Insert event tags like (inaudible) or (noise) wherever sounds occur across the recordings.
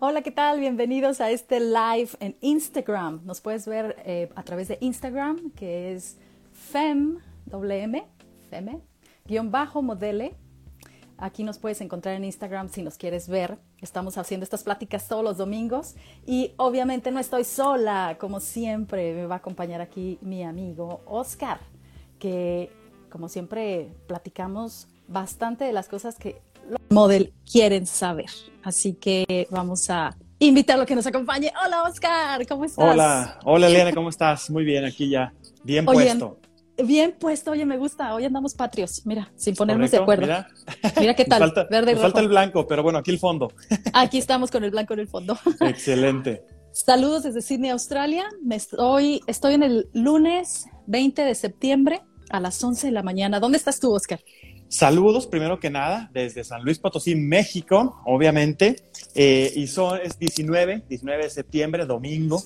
Hola, ¿qué tal? Bienvenidos a este live en Instagram. Nos puedes ver eh, a través de Instagram, que es fem, WM, feme, guion bajo modele. Aquí nos puedes encontrar en Instagram si nos quieres ver. Estamos haciendo estas pláticas todos los domingos y obviamente no estoy sola, como siempre. Me va a acompañar aquí mi amigo Oscar, que como siempre platicamos bastante de las cosas que los model quieren saber. Así que vamos a invitarlo a que nos acompañe. Hola Oscar, ¿cómo estás? Hola, hola (laughs) Eliana, ¿cómo estás? Muy bien, aquí ya, bien puesto. Bien puesto, oye, me gusta. Hoy andamos patrios, mira, sin ponernos de acuerdo. Mira, (laughs) mira qué tal. falta, verde falta el blanco, pero bueno, aquí el fondo. (laughs) Aquí estamos con el blanco en el fondo. Excelente. Saludos desde Sydney, Australia. Me estoy, estoy en el lunes 20 de septiembre a las 11 de la mañana. ¿Dónde estás tú, Oscar? Saludos, primero que nada, desde San Luis Potosí, México, obviamente. Eh, y son, es 19, 19 de septiembre, domingo,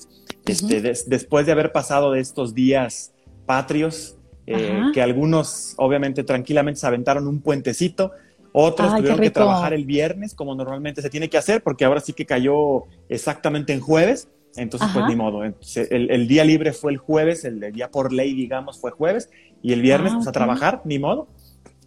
este, después de haber pasado de estos días patrios, eh, que algunos obviamente tranquilamente se aventaron un puentecito, otros tuvieron que trabajar el viernes como normalmente se tiene que hacer, porque ahora sí que cayó exactamente en jueves. Entonces, pues ni modo. El, día libre fue el jueves, el día por ley, digamos, fue jueves, y el viernes, ah, pues a trabajar, ni modo.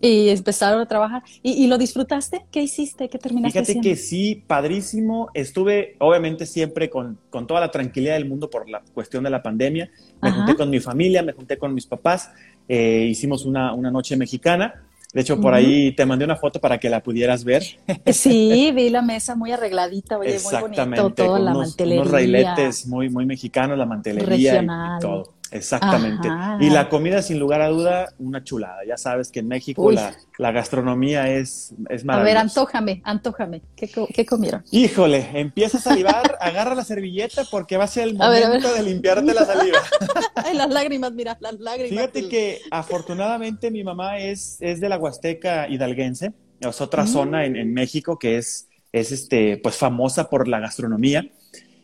Y empezaron a trabajar. ¿Y, lo disfrutaste? ¿Qué hiciste? ¿Qué terminaste Fíjate que sí, padrísimo. Estuve, obviamente, siempre con, con, toda la tranquilidad del mundo por la cuestión de la pandemia. Me junté con mi familia, me junté con mis papás. Eh, hicimos una, una, noche mexicana. De hecho, por ahí te mandé una foto para que la pudieras ver. Sí, vi la mesa muy arregladita, oye, muy bonito, toda la mantelería. Unos railetes muy, muy mexicanos, la mantelería y todo. Exactamente. Y la comida, sin lugar a duda, una chulada. Ya sabes que en México la, gastronomía es, es maravillosa. A ver, antójame, antójame. ¿Qué, comieron? Híjole, empieza a salivar, (laughs) agarra la servilleta porque va a ser el momento de limpiarte la saliva. (laughs) Ay, las lágrimas, mira, las lágrimas. Fíjate que afortunadamente mi mamá es, es de la Huasteca hidalguense. Es otra mm. zona en, México que es, es este, pues famosa por la gastronomía.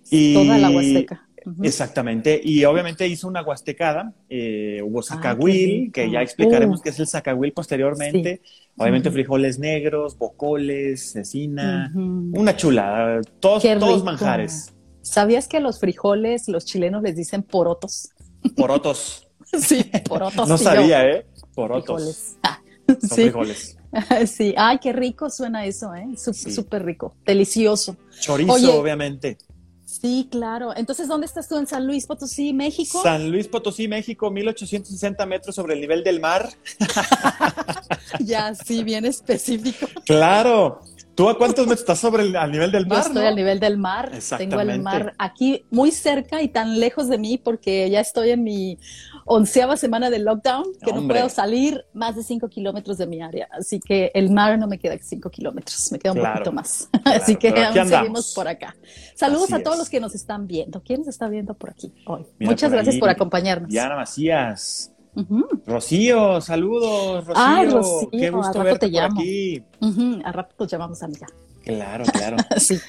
Y, Toda la Huasteca. Exactamente, y obviamente hizo una huastecada, eh, hubo zacahuil, que ya explicaremos qué es el zacahuil posteriormente, obviamente frijoles negros, bocoles, cecina, una chulada, todos, todos manjares. ¿Sabías que los frijoles los chilenos les dicen porotos? Porotos. (laughs) sí, porotos. no sabía, ¿eh? Porotos. Frijoles. (laughs) sí. frijoles. (laughs) Sí, ay, qué rico suena eso, ¿eh? Súper rico, delicioso. Chorizo, obviamente. Sí, claro. Entonces, ¿dónde estás tú? ¿En San Luis Potosí, México? San Luis Potosí, México, 1860 metros sobre el nivel del mar. (laughs) ya, sí, bien específico. Claro. ¿Tú a cuántos metros estás sobre el nivel del mar? Yo estoy al nivel del mar. Tengo el mar aquí muy cerca y tan lejos de mí porque ya estoy en mi onceava semana de lockdown, que no puedo salir más de cinco kilómetros de mi área. Así que el mar no me queda cinco kilómetros, me queda un poquito más. (laughs) Así que aún seguimos por acá. Saludos a todos los que nos están viendo. ¿Quién nos está viendo por aquí hoy? Muchas gracias por acompañarnos. Diana Macías. Rocío, saludos, Rocío. Qué gusto verte por aquí. A rato llamamos, amiga. Claro, claro. (laughs) sí.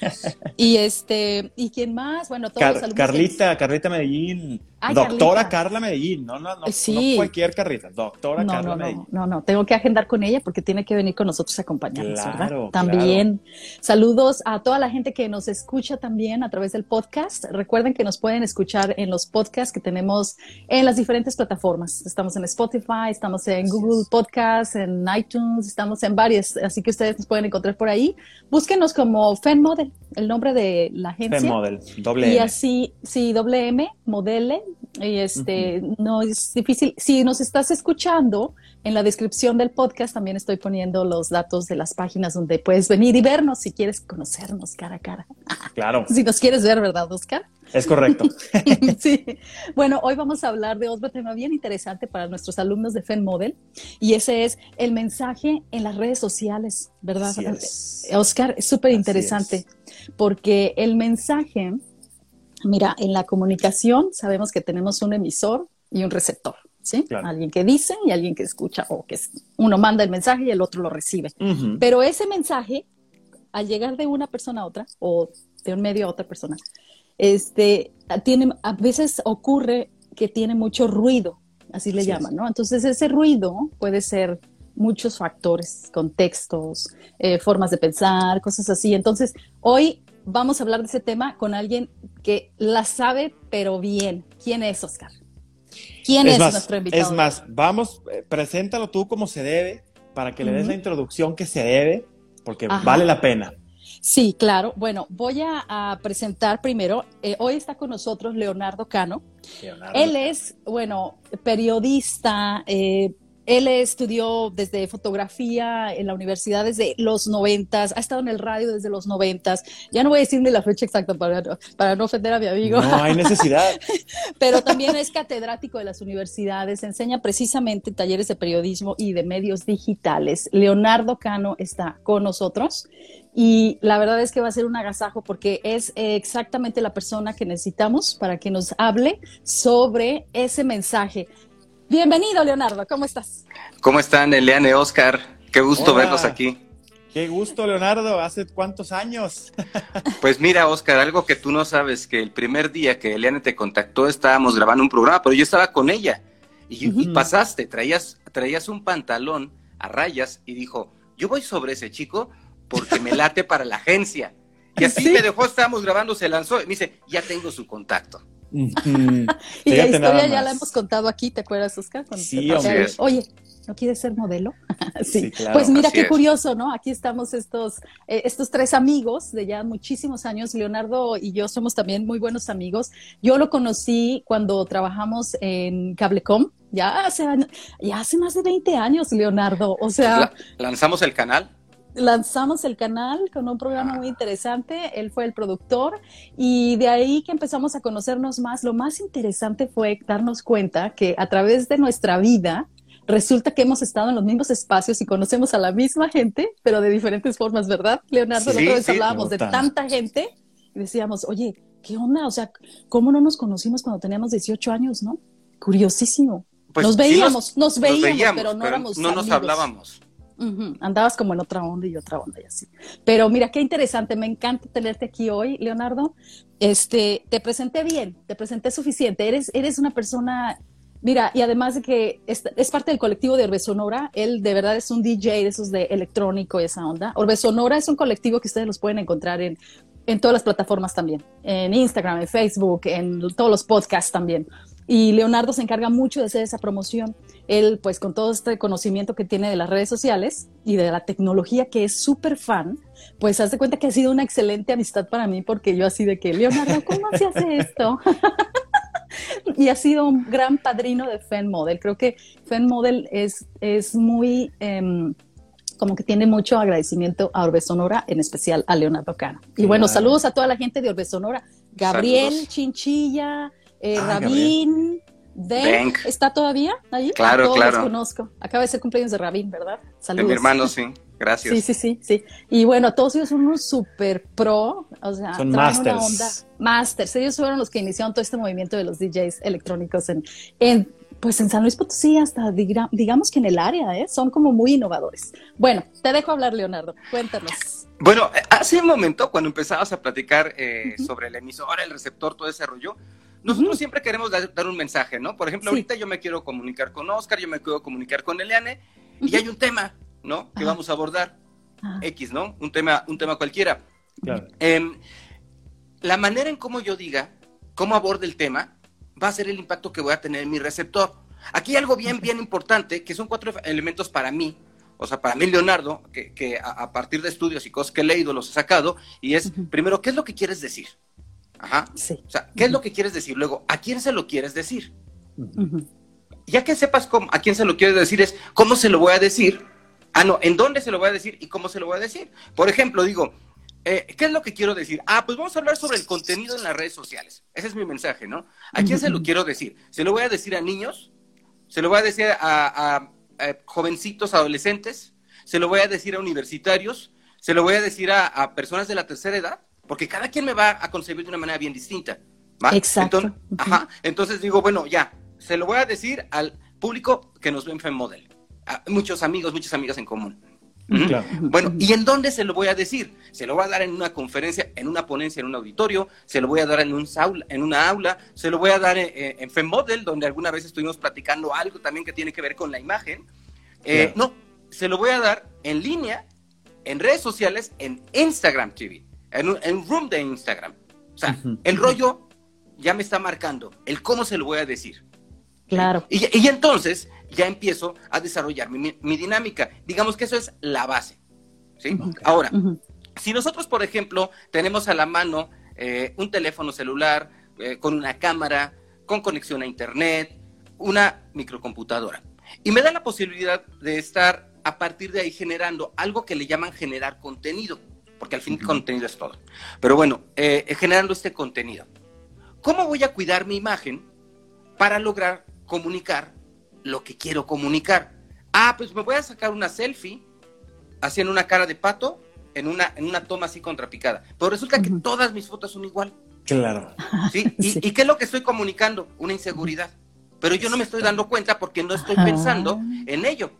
Y este, ¿y quién más? Bueno, todos los Carlita, Carlita Medellín. Doctora Carla Medellín, no, no, no, no cualquier Carlita, doctora Carla Medellín. No, no, tengo que agendar con ella porque tiene que venir con nosotros a acompañarnos, ¿verdad? También saludos a toda la gente que nos escucha también a través del podcast. Recuerden que nos pueden escuchar en los podcasts que tenemos en las diferentes plataformas. Estamos en Spotify, estamos en Google Podcasts, en iTunes, estamos en varias, así que ustedes nos pueden encontrar por ahí búsquenos como Fen Model, el nombre de la agencia. Fen Model, doble Y así, sí, doble M, modele. Y este, no es difícil. Si nos estás escuchando, en la descripción del podcast también estoy poniendo los datos de las páginas donde puedes venir y vernos si quieres conocernos cara a cara. Claro. (laughs) si nos quieres ver, ¿verdad, Oscar? Es correcto. (laughs) sí. Bueno, hoy vamos a hablar de otro tema bien interesante para nuestros alumnos de FEN Model y ese es el mensaje en las redes sociales, ¿verdad? Oscar, es súper interesante porque el mensaje, mira, en la comunicación sabemos que tenemos un emisor y un receptor. ¿Sí? Alguien que dice y alguien que escucha, o que uno manda el mensaje y el otro lo recibe. Pero ese mensaje, al llegar de una persona a otra, o de un medio a otra persona, este, tiene, a veces ocurre que tiene mucho ruido, así le llaman, ¿no? Entonces ese ruido puede ser muchos factores, contextos, eh, formas de pensar, cosas así. Entonces, hoy vamos a hablar de ese tema con alguien que la sabe, pero bien. ¿Quién es, Oscar? ¿Quién es, nuestro invitado? Es más, vamos, eh, preséntalo tú como se debe, para que le des la introducción que se debe, porque vale la pena. Sí, claro. Bueno, voy a, presentar primero, eh, hoy está con nosotros Leonardo Cano. Él es, bueno, periodista, eh, él estudió desde fotografía en la universidad desde los noventas, ha estado en el radio desde los noventas. Ya no voy a decir ni la fecha exacta para, para no ofender a mi amigo. No hay necesidad. (laughs) Pero también es catedrático de las universidades, enseña precisamente talleres de periodismo y de medios digitales. Leonardo Cano está con nosotros y la verdad es que va a ser un agasajo porque es exactamente la persona que necesitamos para que nos hable sobre ese mensaje Bienvenido, Leonardo, ¿cómo estás? ¿Cómo están, Eliane, Oscar? Qué gusto verlos aquí. Qué gusto, Leonardo. ¿Hace cuántos años? (laughs) Pues mira, Oscar, algo que tú no sabes, que el primer día que Eliane te contactó estábamos grabando un programa, pero yo estaba con ella. Y, pasaste, traías, traías un pantalón a rayas y dijo, yo voy sobre ese chico porque me late para la agencia. Y así (laughs) me dejó, estábamos grabando, se lanzó y me dice, ya tengo su contacto. (laughs) y la historia ya la hemos contado aquí, ¿te acuerdas, Oscar? sí, Oye, ¿no quieres ser modelo? (laughs) sí. claro. Pues mira qué curioso, ¿no? Aquí estamos estos, eh, estos tres amigos de ya muchísimos años. Leonardo y yo somos también muy buenos amigos. Yo lo conocí cuando trabajamos en Cablecom. Ya hace, ya hace más de 20 años, Leonardo. O sea. ¿Lanzamos el canal? Lanzamos el canal con un programa muy interesante, él fue el productor y de ahí que empezamos a conocernos más, lo más interesante fue darnos cuenta que a través de nuestra vida resulta que hemos estado en los mismos espacios y conocemos a la misma gente, pero de diferentes formas, ¿verdad? Leonardo, sí, vez hablábamos de tanta gente y decíamos, oye, ¿qué onda? O sea, ¿cómo no nos conocimos cuando teníamos 18 años, no? Curiosísimo. Pues nos, veíamos, nos, veíamos, pero no éramos No nos hablábamos. Andabas como en otra onda y otra onda y así. Pero mira, qué interesante, me encanta tenerte aquí hoy, Leonardo. Este, te presenté bien, te presenté suficiente. Eres, eres una persona, mira, y además de que es, parte del colectivo de Orbe Sonora, él de verdad es un DJ de esos de electrónico y esa onda. Orbe Sonora es un colectivo que ustedes los pueden encontrar en, en todas las plataformas también, en Instagram, en Facebook, en todos los podcasts también. Y Leonardo se encarga mucho de hacer esa promoción. Él, pues con todo este conocimiento que tiene de las redes sociales y de la tecnología, que es súper fan, pues hace cuenta que ha sido una excelente amistad para mí, porque yo así de que, Leonardo, ¿cómo se hace esto? (laughs) y ha sido un gran padrino de Fan Model. Creo que Fan Model es, es muy... Em, como que tiene mucho agradecimiento a Orbe Sonora, en especial a Leonardo Cano. Y bueno, saludos a toda la gente de Orbe Sonora. Gabriel Chinchilla, eh, ah, Rabín, Denk, ¿está todavía allí? Claro, Todos claro. Los conozco. Acaba de ser cumpleaños de Rabín, ¿verdad? Saludos. De mi hermano, sí. Gracias. Sí, sí, sí, sí. Y bueno, todos ellos son unos super pro, o sea, son masters. Una onda. Masters. Ellos fueron los que iniciaron todo este movimiento de los DJs electrónicos en, en pues en San Luis Potosí, hasta digamos que en el área, ¿eh? son como muy innovadores. Bueno, te dejo hablar, Leonardo. Cuéntanos. Bueno, hace un momento, cuando empezabas a platicar eh, sobre el emisor, el receptor, todo ese rollo, nosotros siempre queremos dar, un mensaje, ¿no? Por ejemplo, ahorita yo me quiero comunicar con Oscar, yo me quiero comunicar con Eliane, y hay un tema, ¿no? Que vamos a abordar. X, ¿no? Un tema, un tema cualquiera. Claro. Em, la manera en cómo yo diga, cómo aborde el tema, va a ser el impacto que voy a tener en mi receptor. Aquí hay algo bien, bien importante, que son cuatro elementos para mí, o sea, para mí, Leonardo, que, a, partir de estudios y cosas que he leído los he sacado, y es, primero, ¿qué es lo que quieres decir? Ajá. Sí. O sea, ¿qué es lo que quieres decir? Luego, ¿a quién se lo quieres decir? Ya que sepas cómo, a quién se lo quieres decir, es cómo se lo voy a decir. Ah, no, ¿en dónde se lo voy a decir y cómo se lo voy a decir? Por ejemplo, digo, eh, ¿qué es lo que quiero decir? Ah, pues vamos a hablar sobre el contenido en las redes sociales. Ese es mi mensaje, ¿no? ¿A quién se lo quiero decir? ¿Se lo voy a decir a niños? ¿Se lo voy a decir a, jovencitos, adolescentes? ¿Se lo voy a decir a universitarios? ¿Se lo voy a decir a personas de la tercera edad? Porque cada quien me va a concebir de una manera bien distinta. Exacto. Entonces, ajá, entonces digo, bueno, ya, se lo voy a decir al público que nos ve en FemModel. muchos amigos, muchas amigas en común. Bueno, ¿y en dónde se lo voy a decir? Se lo voy a dar en una conferencia, en una ponencia, en un auditorio, se lo voy a dar en, un en una aula, se lo voy a dar en, en FemModel, donde alguna vez estuvimos platicando algo también que tiene que ver con la imagen. Eh, no, se lo voy a dar en línea, en redes sociales, en Instagram TV. En un, room de Instagram. O sea, el rollo ya me está marcando, el cómo se lo voy a decir. Claro. Y, entonces ya empiezo a desarrollar mi, dinámica. Digamos que eso es la base. ¿sí? Ahora, si nosotros, por ejemplo, tenemos a la mano eh, un teléfono celular eh, con una cámara, con conexión a Internet, una microcomputadora, y me da la posibilidad de estar a partir de ahí generando algo que le llaman generar contenido, porque al fin el contenido es todo. Pero bueno, eh, generando este contenido. ¿Cómo voy a cuidar mi imagen para lograr comunicar lo que quiero comunicar? Ah, pues me voy a sacar una selfie haciendo una cara de pato en una, en una toma así contrapicada. Pero resulta que todas mis fotos son igual. Claro. (laughs) ¿Sí? ¿Y, qué es lo que estoy comunicando? Una inseguridad. Pero yo no me estoy dando cuenta porque no estoy pensando en ello.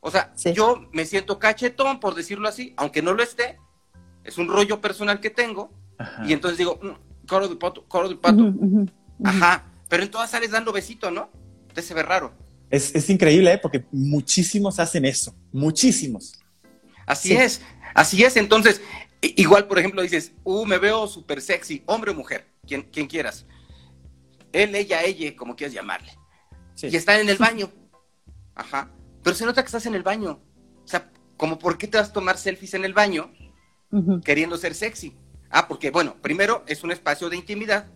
O sea, yo me siento cachetón, por decirlo así, aunque no lo esté. Es un rollo personal que tengo. Y entonces digo, mm, coro de pato, coro de pato. Ajá. Pero en todas sales dando besito, ¿no? Te se ve raro. Es, es increíble, ¿eh? porque muchísimos hacen eso. Muchísimos. Así es. Así es, entonces, igual, por ejemplo, dices, uh, me veo súper sexy, hombre o mujer, quien, quien quieras. Él, ella, ella, como quieras llamarle. Y están en el (laughs) baño. Ajá. Pero se nota que estás en el baño. O sea, como por qué te vas a tomar selfies en el baño queriendo ser sexy. Ah, porque bueno, primero es un espacio de intimidad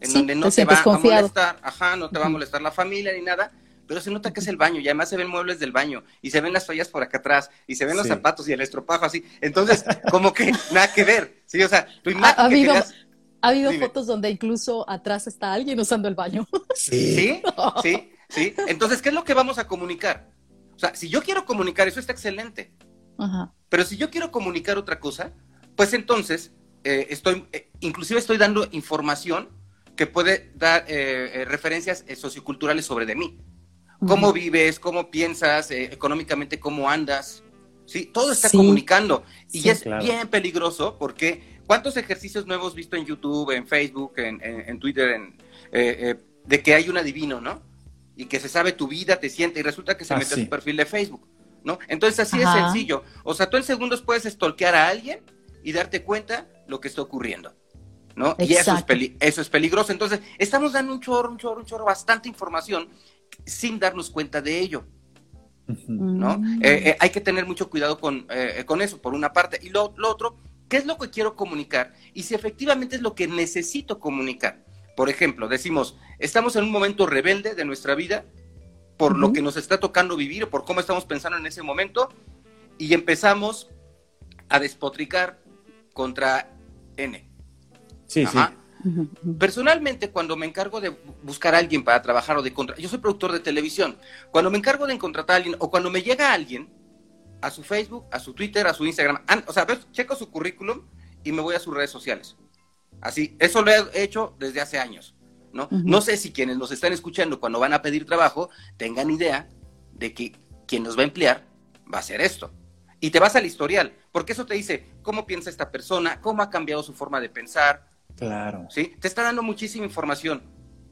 en donde no te, va a molestar, ajá, no te va a molestar la familia ni nada, pero se nota que es el baño y además se ven muebles del baño y se ven las toallas por acá atrás y se ven los zapatos y el estropajo así. Entonces, como que nada que ver. Sí, o sea, tu imagen. Ha, habido, ha habido fotos donde incluso atrás está alguien usando el baño. Sí, (laughs) sí, sí. Entonces, ¿qué es lo que vamos a comunicar? O sea, si yo quiero comunicar, eso está excelente. Ajá. Pero si yo quiero comunicar otra cosa, pues entonces eh, estoy, eh, inclusive estoy dando información que puede dar eh, referencias socioculturales sobre de mí cómo vives, cómo piensas, eh, económicamente cómo andas. Sí, todo está comunicando. Y es bien peligroso porque ¿cuántos ejercicios no hemos visto en YouTube, en Facebook, en, Twitter, en, eh, eh, de que hay un adivino, ¿no? Y que se sabe tu vida, te siente y resulta que se mete a tu perfil de Facebook, ¿no? Entonces así es sencillo. O sea, tú en segundos puedes stalkear a alguien y darte cuenta lo que está ocurriendo. ¿no? Y eso es, eso es peligroso. Entonces, estamos dando un chorro, un chorro, un chorro, bastante información sin darnos cuenta de ello. ¿no? Mm. Eh, eh, hay que tener mucho cuidado con, eh, con eso, por una parte. Y lo, otro, ¿qué es lo que quiero comunicar? Y si efectivamente es lo que necesito comunicar. Por ejemplo, decimos, estamos en un momento rebelde de nuestra vida por lo que nos está tocando vivir o por cómo estamos pensando en ese momento y empezamos a despotricar contra N. Sí, sí. Personalmente, cuando me encargo de buscar a alguien para trabajar o de contratar, yo soy productor de televisión, cuando me encargo de contratar a alguien o cuando me llega alguien a su Facebook, a su Twitter, a su Instagram, o sea, checo su currículum y me voy a sus redes sociales. Así, eso lo he hecho desde hace años, ¿no? No sé si quienes nos están escuchando cuando van a pedir trabajo tengan idea de que quien nos va a emplear va a hacer esto. Y te vas al historial, porque eso te dice cómo piensa esta persona, cómo ha cambiado su forma de pensar, Claro. ¿Sí? Te está dando muchísima información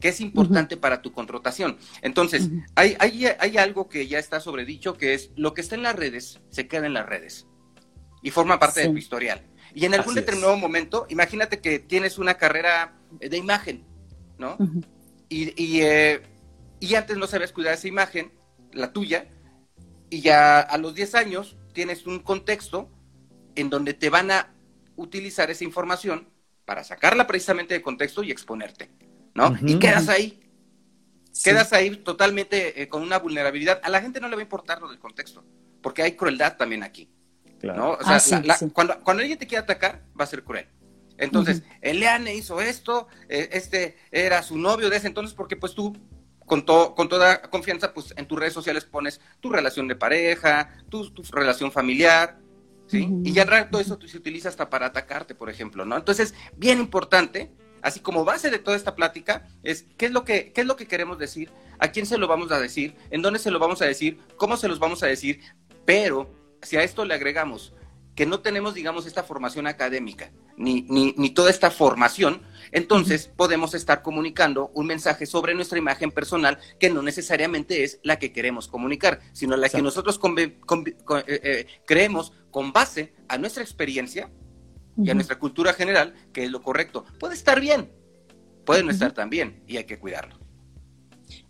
que es importante para tu contratación. Entonces, hay, hay, algo que ya está sobredicho, que es lo que está en las redes, se queda en las redes y forma parte de tu historial. Y en algún determinado momento, imagínate que tienes una carrera de imagen, ¿no? y, y, eh, y, antes no sabías cuidar esa imagen, la tuya, y ya a los 10 años tienes un contexto en donde te van a utilizar esa información para sacarla precisamente de contexto y exponerte, ¿no? y quedas ahí. Quedas ahí totalmente eh, con una vulnerabilidad. A la gente no le va a importar lo del contexto, porque hay crueldad también aquí. ¿no? O sea, ah, Cuando, cuando alguien te quiere atacar, va a ser cruel. Entonces, el Leane hizo esto, eh, este era su novio de ese entonces, porque pues tú con, con toda confianza, pues en tus redes sociales pones tu relación de pareja, tu, tu relación familiar, y ya rato eso se utiliza hasta para atacarte, por ejemplo, ¿no? Entonces, bien importante, así como base de toda esta plática, es qué es lo que, qué es lo que queremos decir, a quién se lo vamos a decir, en dónde se lo vamos a decir, cómo se los vamos a decir, pero si a esto le agregamos que no tenemos, digamos, esta formación académica, ni, ni, ni toda esta formación, entonces podemos estar comunicando un mensaje sobre nuestra imagen personal que no necesariamente es la que queremos comunicar, sino la que nosotros eh, eh, creemos con base a nuestra experiencia y a nuestra cultura general que es lo correcto. Puede estar bien, puede no estar tan bien y hay que cuidarlo.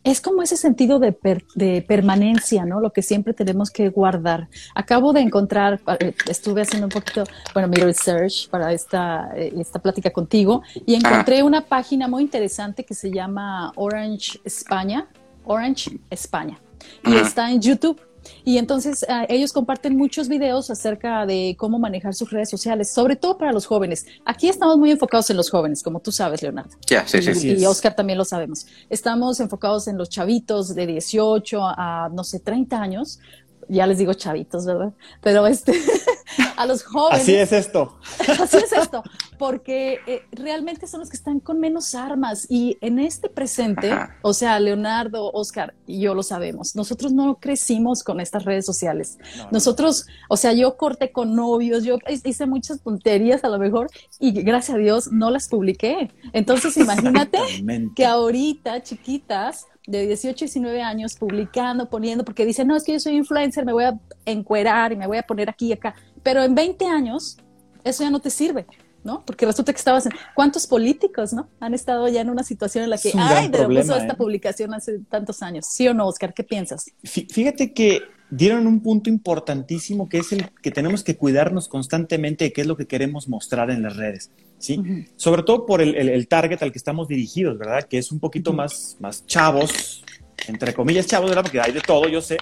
Es como ese sentido de, de, permanencia, ¿no? Lo que siempre tenemos que guardar. Acabo de encontrar, eh, estuve haciendo un poquito, bueno, mi research para esta, eh, esta plática contigo y encontré una página muy interesante que se llama Orange España, Orange España, y está en YouTube. Y entonces ah, ellos comparten muchos videos acerca de cómo manejar sus redes sociales, sobre todo para los jóvenes. Aquí estamos muy enfocados en los jóvenes, como tú sabes, Leonardo. Ya, sí, sí, y, y Oscar también lo sabemos. Estamos enfocados en los chavitos de 18 a, no sé, 30 años, ya les digo chavitos, ¿verdad? Pero este, (laughs) a los jóvenes. Así es esto. (laughs) Así es esto, porque eh, realmente son los que están con menos armas y en este presente, o sea, Leonardo, Oscar y yo lo sabemos, nosotros no crecimos con estas redes sociales. nosotros, o sea, yo corté con novios, yo hice muchas tonterías a lo mejor y gracias a Dios no las publiqué. Entonces, (laughs) imagínate que ahorita, chiquitas, de 18, 19 años publicando, poniendo, porque dicen, no, es que yo soy influencer, me voy a encuerar y me voy a poner aquí y acá. Pero en 20 años, eso ya no te sirve. ¿no? Porque resulta que estabas en... ¿Cuántos políticos, no? Han estado ya en una situación en la que, ay, de esta ¿eh? publicación hace tantos años. ¿Sí o no, Oscar? ¿Qué piensas? Fíjate que dieron un punto importantísimo que es el que tenemos que cuidarnos constantemente de qué es lo que queremos mostrar en las redes. ¿sí? Sobre todo por el, target al que estamos dirigidos, ¿verdad? Que es un poquito más, más chavos, entre comillas chavos, ¿verdad? Porque hay de todo, yo sé.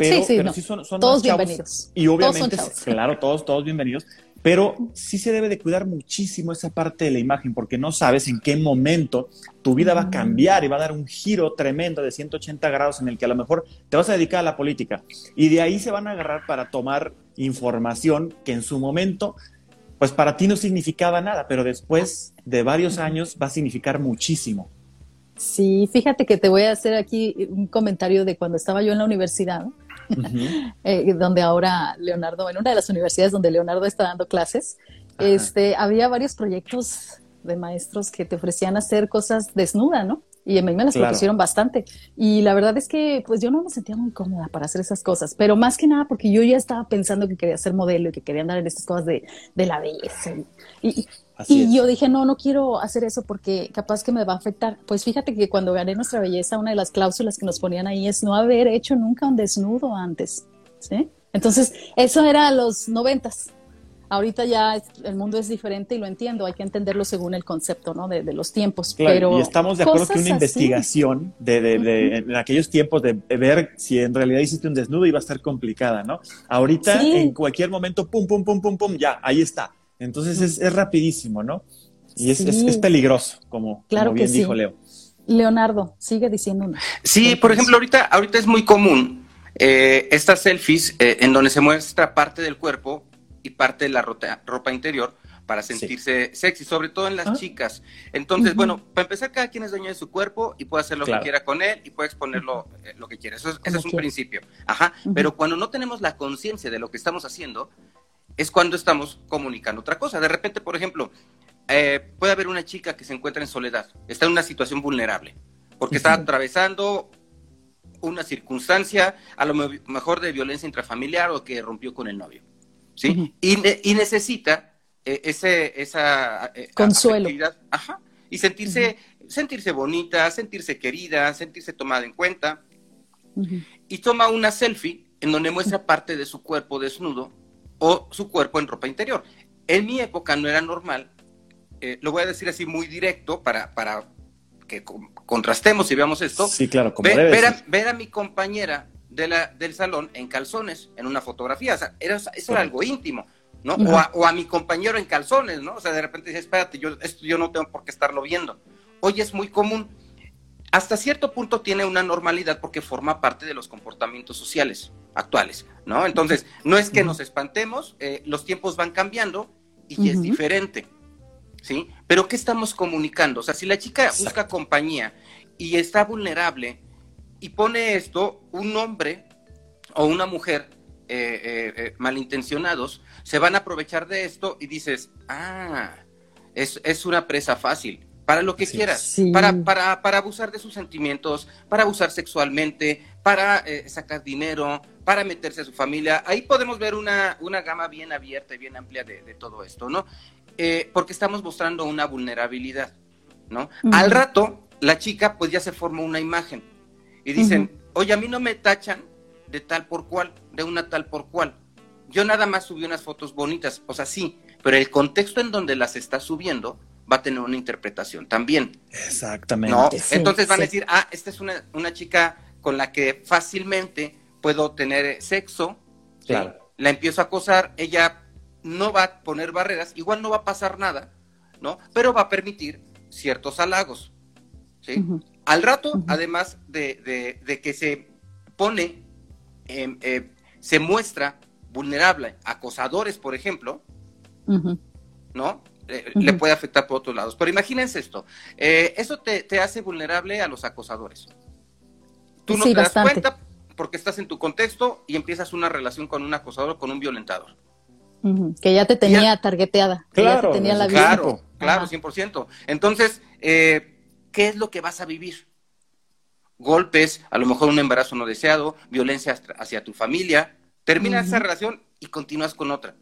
Pero sí, sí, son, todos bienvenidos. Y obviamente, (laughs) claro, todos, todos bienvenidos. Pero sí se debe de cuidar muchísimo esa parte de la imagen porque no sabes en qué momento tu vida va a cambiar y va a dar un giro tremendo de 180 grados en el que a lo mejor te vas a dedicar a la política. Y de ahí se van a agarrar para tomar información que en su momento pues para ti no significaba nada, pero después de varios años va a significar muchísimo. Sí, fíjate que te voy a hacer aquí un comentario de cuando estaba yo en la universidad, (laughs) eh, donde ahora Leonardo, en una de las universidades donde Leonardo está dando clases, este, había varios proyectos de maestros que te ofrecían hacer cosas desnuda, ¿no? y a mí me las propusieron bastante. Y la verdad es que pues yo no me sentía muy cómoda para hacer esas cosas, pero más que nada porque yo ya estaba pensando que quería ser modelo y que quería andar en estas cosas de, de la belleza. Y, y yo dije, no, no quiero hacer eso porque capaz que me va a afectar. Pues fíjate que cuando gané nuestra belleza, una de las cláusulas que nos ponían ahí es no haber hecho nunca un desnudo antes. ¿sí? Entonces, eso era a los noventas. Ahorita ya el mundo es diferente y lo entiendo, hay que entenderlo según el concepto ¿no? de, los tiempos. pero y estamos de acuerdo que una investigación de, de, en aquellos tiempos de, ver si en realidad hiciste un desnudo iba a estar complicada, ¿no? Ahorita en cualquier momento, pum, pum, pum, pum, pum, ya, ahí está. Entonces es, es rapidísimo, ¿no? Y es, es, peligroso, como, claro bien dijo Leo. Leonardo, sigue diciendo. Sí, por ejemplo, ahorita, ahorita es muy común eh, estas selfies eh, en donde se muestra parte del cuerpo y parte de la ropa, interior para sentirse sexy, sobre todo en las ah. chicas. Entonces, bueno, para empezar, cada quien es dueño de su cuerpo y puede hacer lo que quiera con él y puede exponerlo eh, lo que quiera. Eso es, ese es un principio. Ajá. Pero cuando no tenemos la conciencia de lo que estamos haciendo, es cuando estamos comunicando otra cosa. De repente, por ejemplo, eh, puede haber una chica que se encuentra en soledad, está en una situación vulnerable, porque está atravesando una circunstancia, a lo mejor de violencia intrafamiliar o que rompió con el novio. ¿sí? y, necesita eh, ese, esa eh, consuelo. Ajá, y sentirse, sentirse bonita, sentirse querida, sentirse tomada en cuenta. Y toma una selfie en donde muestra parte de su cuerpo desnudo o su cuerpo en ropa interior. En mi época no era normal, eh, lo voy a decir así muy directo para, para que contrastemos y veamos esto. Sí, claro, como ver, a, ver a mi compañera de la, del salón en calzones, en una fotografía. O sea, era, eso era algo íntimo, ¿no? o, a, mi compañero en calzones, ¿no? O sea, de repente dice, espérate, yo, esto yo no tengo por qué estarlo viendo. Hoy es muy común. Hasta cierto punto tiene una normalidad porque forma parte de los comportamientos sociales actuales, ¿no? Entonces, no es que nos espantemos, eh, los tiempos van cambiando y es diferente, ¿sí? Pero ¿qué estamos comunicando? O sea, si la chica busca compañía y está vulnerable, y pone esto, un hombre o una mujer eh, eh, malintencionados se van a aprovechar de esto y dices, ah, es, es una presa fácil. Para lo que quieras, para, para, para abusar de sus sentimientos, para abusar sexualmente, para sacar dinero, para meterse a su familia. Ahí podemos ver una, una gama bien abierta y bien amplia de, de todo esto, ¿no? eh, porque estamos mostrando una vulnerabilidad, ¿no? Al rato, la chica pues ya se forma una imagen y dicen, oye, a mí no me tachan de tal por cual, de una tal por cual. Yo nada más subí unas fotos bonitas, o sea, sí, pero el contexto en donde las está subiendo va a tener una interpretación también. Exactamente. ¿no? Entonces van a decir, ah, esta es una, una, chica con la que fácilmente puedo tener sexo, claro. la empiezo a acosar, ella no va a poner barreras, igual no va a pasar nada, ¿no? Pero va a permitir ciertos halagos, ¿sí? Al rato, además de, de, que se pone, em, eh, se muestra vulnerable, acosadores, por ejemplo, ¿no? le puede afectar por otros lados. Pero imagínense esto, eh, eso te, hace vulnerable a los acosadores. Tú no te das cuenta porque estás en tu contexto y empiezas una relación con un acosador o con un violentador. Que ya te tenía targeteada. Claro, ya te tenía la claro, claro, 100%. Entonces, eh, ¿qué es lo que vas a vivir? Golpes, a lo mejor un embarazo no deseado, violencia hacia tu familia. Terminas esa relación y continúas con otra.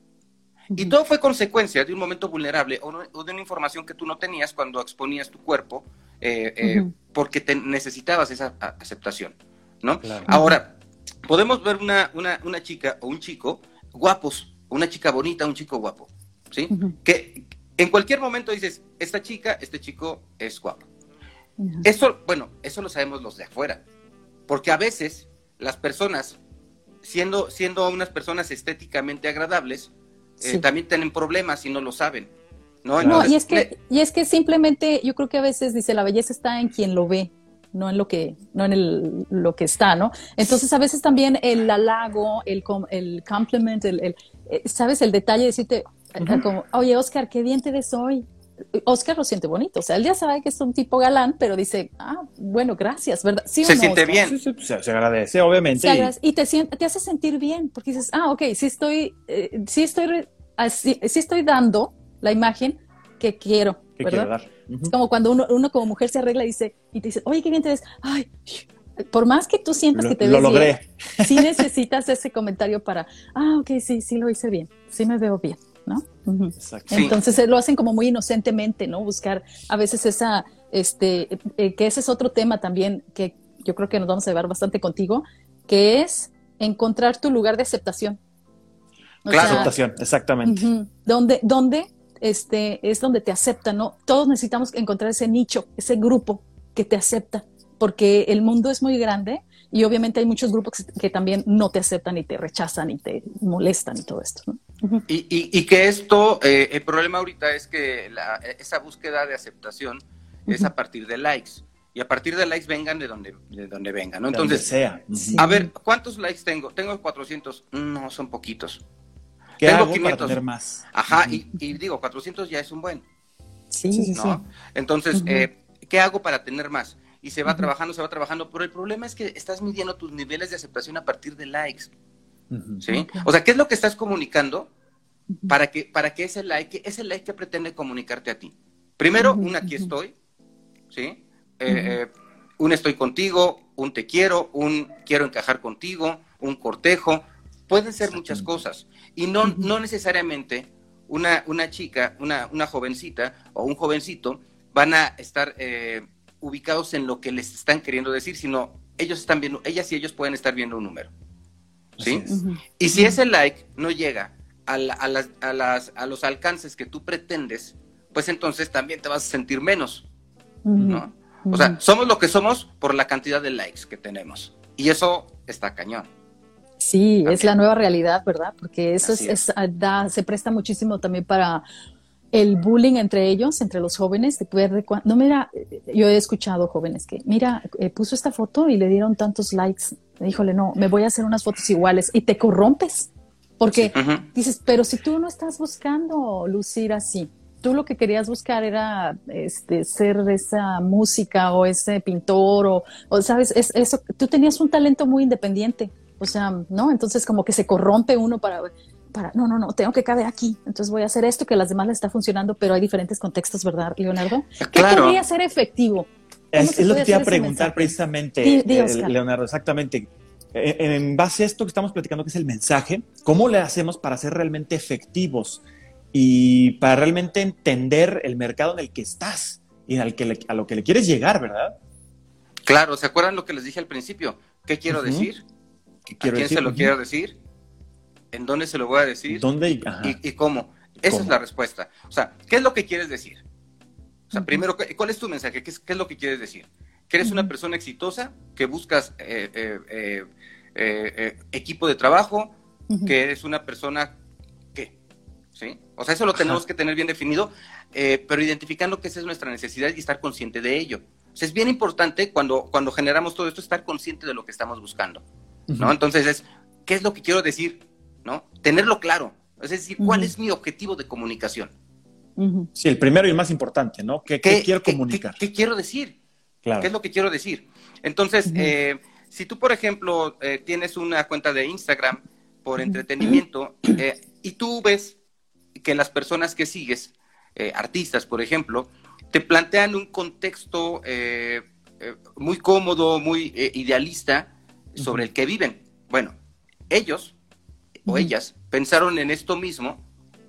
Y todo fue consecuencia de un momento vulnerable o, de una información que tú no tenías cuando exponías tu cuerpo eh, eh, porque te necesitabas esa aceptación, ¿no? Ahora, podemos ver una, una, una, chica o un chico guapos, una chica bonita, un chico guapo, ¿sí? Que en cualquier momento dices, esta chica, este chico es guapo. Eso, bueno, eso lo sabemos los de afuera, porque a veces las personas, siendo, siendo unas personas estéticamente agradables, eh, también tienen problemas y no lo saben. No, no y, es que, y es que simplemente yo creo que a veces dice la belleza está en quien lo ve, no en lo que, no en el, lo que está, ¿no? Entonces a veces también el halago, el, el compliment, el, el eh, ¿sabes? El detalle de decirte, eh, como, oye, Oscar, qué bien te ves hoy. Oscar lo siente bonito, o sea, él ya sabe que es un tipo galán, pero dice, ah, bueno, gracias, ¿verdad? se siente bien. se, agradece, obviamente. y, te, te hace sentir bien, porque dices, ah, ok, sí estoy, eh, sí estoy, sí, estoy dando la imagen que quiero, ¿verdad? Es como cuando uno, uno como mujer se arregla y dice, y te dice, oye, qué bien te ves, ay, por más que tú sientas que te ves lo logré. bien, (laughs) sí necesitas ese comentario para, ah, ok, sí, sí lo hice bien, sí me veo bien. ¿no? Entonces lo hacen como muy inocentemente, ¿no? Buscar a veces esa, este, eh, que ese es otro tema también que yo creo que nos vamos a llevar bastante contigo, que es encontrar tu lugar de aceptación. claro, aceptación, exactamente. donde, donde este, es donde te aceptan, ¿no? Todos necesitamos encontrar ese nicho, ese grupo que te acepta, porque el mundo es muy grande y obviamente hay muchos grupos que también no te aceptan y te rechazan y te molestan y todo esto, ¿no? y, que esto, eh, el problema ahorita es que esa búsqueda de aceptación es a partir de likes. Y a partir de likes vengan de donde, de donde vengan, ¿no? Entonces, sea. a ver, ¿cuántos likes tengo? Tengo 400. No, son poquitos. ¿Qué tengo hago 500. Para tener más? Ajá, y, digo, 400 ya es un buen. Sí, sí, ¿no? Entonces, eh, ¿qué hago para tener más? Y se va trabajando, se va trabajando, pero el problema es que estás midiendo tus niveles de aceptación a partir de likes. ¿Sí? O sea, ¿qué es lo que estás comunicando para que, para que ese like, ese like que pretende comunicarte a ti? Primero, un aquí estoy, ¿sí? Eh, eh, un estoy contigo, un te quiero, un quiero encajar contigo, un cortejo, pueden ser muchas cosas. Y no, no necesariamente una, una chica, una, una jovencita o un jovencito van a estar eh, ubicados en lo que les están queriendo decir, sino ellos están viendo, ellas y ellos pueden estar viendo un número. ¿Sí? Y si ese like no llega a, las, a, las, a, los alcances que tú pretendes, pues entonces también te vas a sentir menos. ¿no? O sea, somos lo que somos por la cantidad de likes que tenemos. Y eso está cañón. Sí, es la nueva realidad, ¿verdad? Porque eso es, da, se presta muchísimo también para el bullying entre ellos, entre los jóvenes, de no mira, yo he escuchado jóvenes que, mira, eh, puso esta foto y le dieron tantos likes, híjole, no, me voy a hacer unas fotos iguales y te corrompes, porque dices, pero si tú no estás buscando lucir así, tú lo que querías buscar era este, ser esa música o ese pintor o, o sabes, es, eso, tú tenías un talento muy independiente, o sea, ¿no? Entonces como que se corrompe uno para para, no, no, no, tengo que caber aquí, entonces voy a hacer esto que a las demás le está funcionando, pero hay diferentes contextos, ¿verdad, Leonardo? ¿Qué podría ser efectivo? Es, lo que te iba a preguntar precisamente, eh, Leonardo, exactamente. Eh, en base a esto que estamos platicando, que es el mensaje, ¿cómo le hacemos para ser realmente efectivos y para realmente entender el mercado en el que estás y al que a lo que le quieres llegar, ¿verdad? Claro, ¿se acuerdan lo que les dije al principio? ¿Qué quiero decir? ¿A quién se lo quiero decir? ¿En dónde se lo voy a decir? ¿Dónde y, cómo? Esa es la respuesta. O sea, ¿qué es lo que quieres decir? O sea, primero, ¿cuál es tu mensaje? ¿Qué es, lo que quieres decir? ¿Que eres una persona exitosa? ¿Que buscas eh, eh, eh, equipo de trabajo? ¿Que eres una persona qué? ¿Sí? O sea, eso lo tenemos que tener bien definido, pero identificando que esa es nuestra necesidad y estar consciente de ello. O sea, es bien importante cuando, cuando generamos todo esto estar consciente de lo que estamos buscando. ¿No? Entonces es, ¿qué es lo que quiero decir? ¿No? Tenerlo claro. Es decir, ¿cuál es mi objetivo de comunicación? Sí, el primero y el más importante, ¿no? ¿Qué, quiero comunicar? Qué, quiero decir? Claro. ¿Qué es lo que quiero decir? Entonces, eh, si tú, por ejemplo, eh, tienes una cuenta de Instagram por entretenimiento eh, y tú ves que las personas que sigues, artistas, por ejemplo, te plantean un contexto muy cómodo, muy idealista sobre el que viven. Bueno, ellos o ellas pensaron en esto mismo,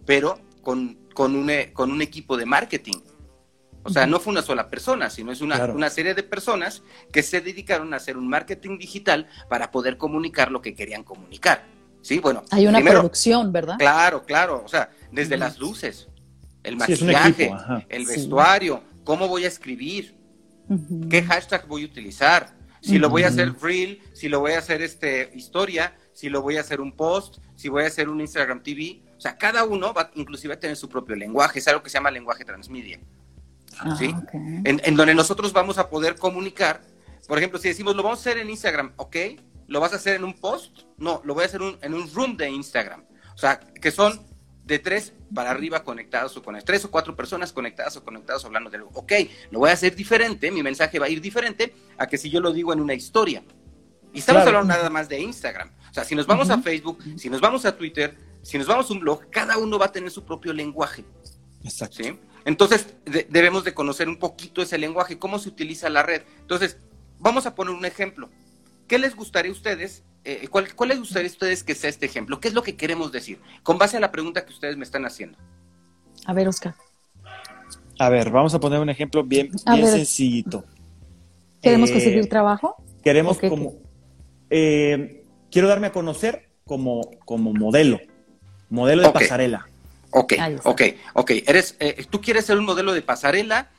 pero con, con, un, e, con un equipo de marketing. O sea, no fue una sola persona, sino es una, una, serie de personas que se dedicaron a hacer un marketing digital para poder comunicar lo que querían comunicar. Sí, bueno. Hay una producción, ¿verdad? Claro, claro. O sea, desde las luces, el maquillaje, el vestuario, cómo voy a escribir, qué hashtag voy a utilizar, si lo voy a hacer reel, si lo voy a hacer este historia, si lo voy a hacer un post, si voy a hacer un Instagram TV. O sea, cada uno va inclusive a tener su propio lenguaje, es algo que se llama lenguaje transmedia. Ah, ¿sí? En, donde nosotros vamos a poder comunicar, por ejemplo, si decimos lo vamos a hacer en Instagram, ¿ok? ¿Lo vas a hacer en un post? No, lo voy a hacer en un room de Instagram. O sea, que son de tres para arriba conectados o con tres o cuatro personas conectadas o conectados hablando de algo. Ok, lo voy a hacer diferente, mi mensaje va a ir diferente a que si yo lo digo en una historia. Y estamos hablando nada más de Instagram. O sea, si nos vamos a Facebook, si nos vamos a Twitter, si nos vamos a un blog, cada uno va a tener su propio lenguaje. Exacto. ¿sí? Entonces, debemos de conocer un poquito ese lenguaje, cómo se utiliza la red. Entonces, vamos a poner un ejemplo. ¿Qué les gustaría a ustedes? Eh, ¿cuál, les gustaría a ustedes que sea este ejemplo? ¿Qué es lo que queremos decir? Con base a la pregunta que ustedes me están haciendo. A ver, Oscar. A ver, vamos a poner un ejemplo bien, bien sencillito. ¿Queremos conseguir eh, trabajo? Queremos como... Eh, quiero darme a conocer como, como modelo, modelo de pasarela. Ok, ok, ok. Eres, tú quieres ser un modelo de pasarela,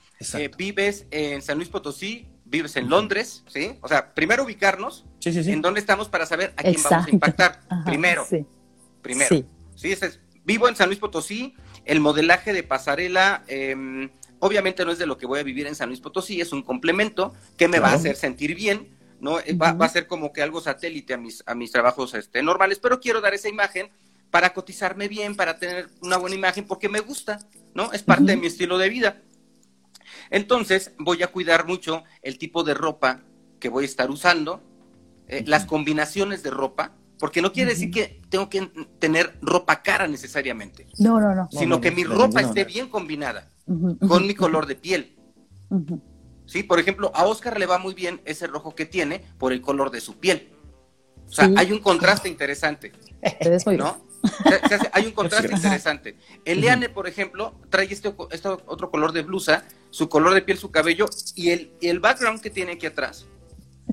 vives en San Luis Potosí, vives en Londres, ¿sí? O sea, primero ubicarnos en dónde estamos para saber a quién vamos a impactar. primero, primero. Sí. vivo en San Luis Potosí, el modelaje de pasarela, em, obviamente no es de lo que voy a vivir en San Luis Potosí, es un complemento que me va a hacer sentir bien, ¿no? va, a ser como que algo satélite a mis, a mis trabajos este, normales, pero quiero dar esa imagen para cotizarme bien, para tener una buena imagen, porque me gusta, ¿no? Es parte de mi estilo de vida. Entonces voy a cuidar mucho el tipo de ropa que voy a estar usando, eh, las combinaciones de ropa, porque no quiere decir que tengo que tener ropa cara necesariamente. No, no, no. Sino que mi ropa esté bien combinada con mi color de piel. Sí, por ejemplo, a Oscar le va muy bien ese rojo que tiene por el color de su piel. O sea, hay un contraste interesante. ¿No? hay un (laughs) contraste interesante. Eliane, por ejemplo, trae este, este, otro color de blusa, su color de piel, su cabello y el, el background que tiene aquí atrás.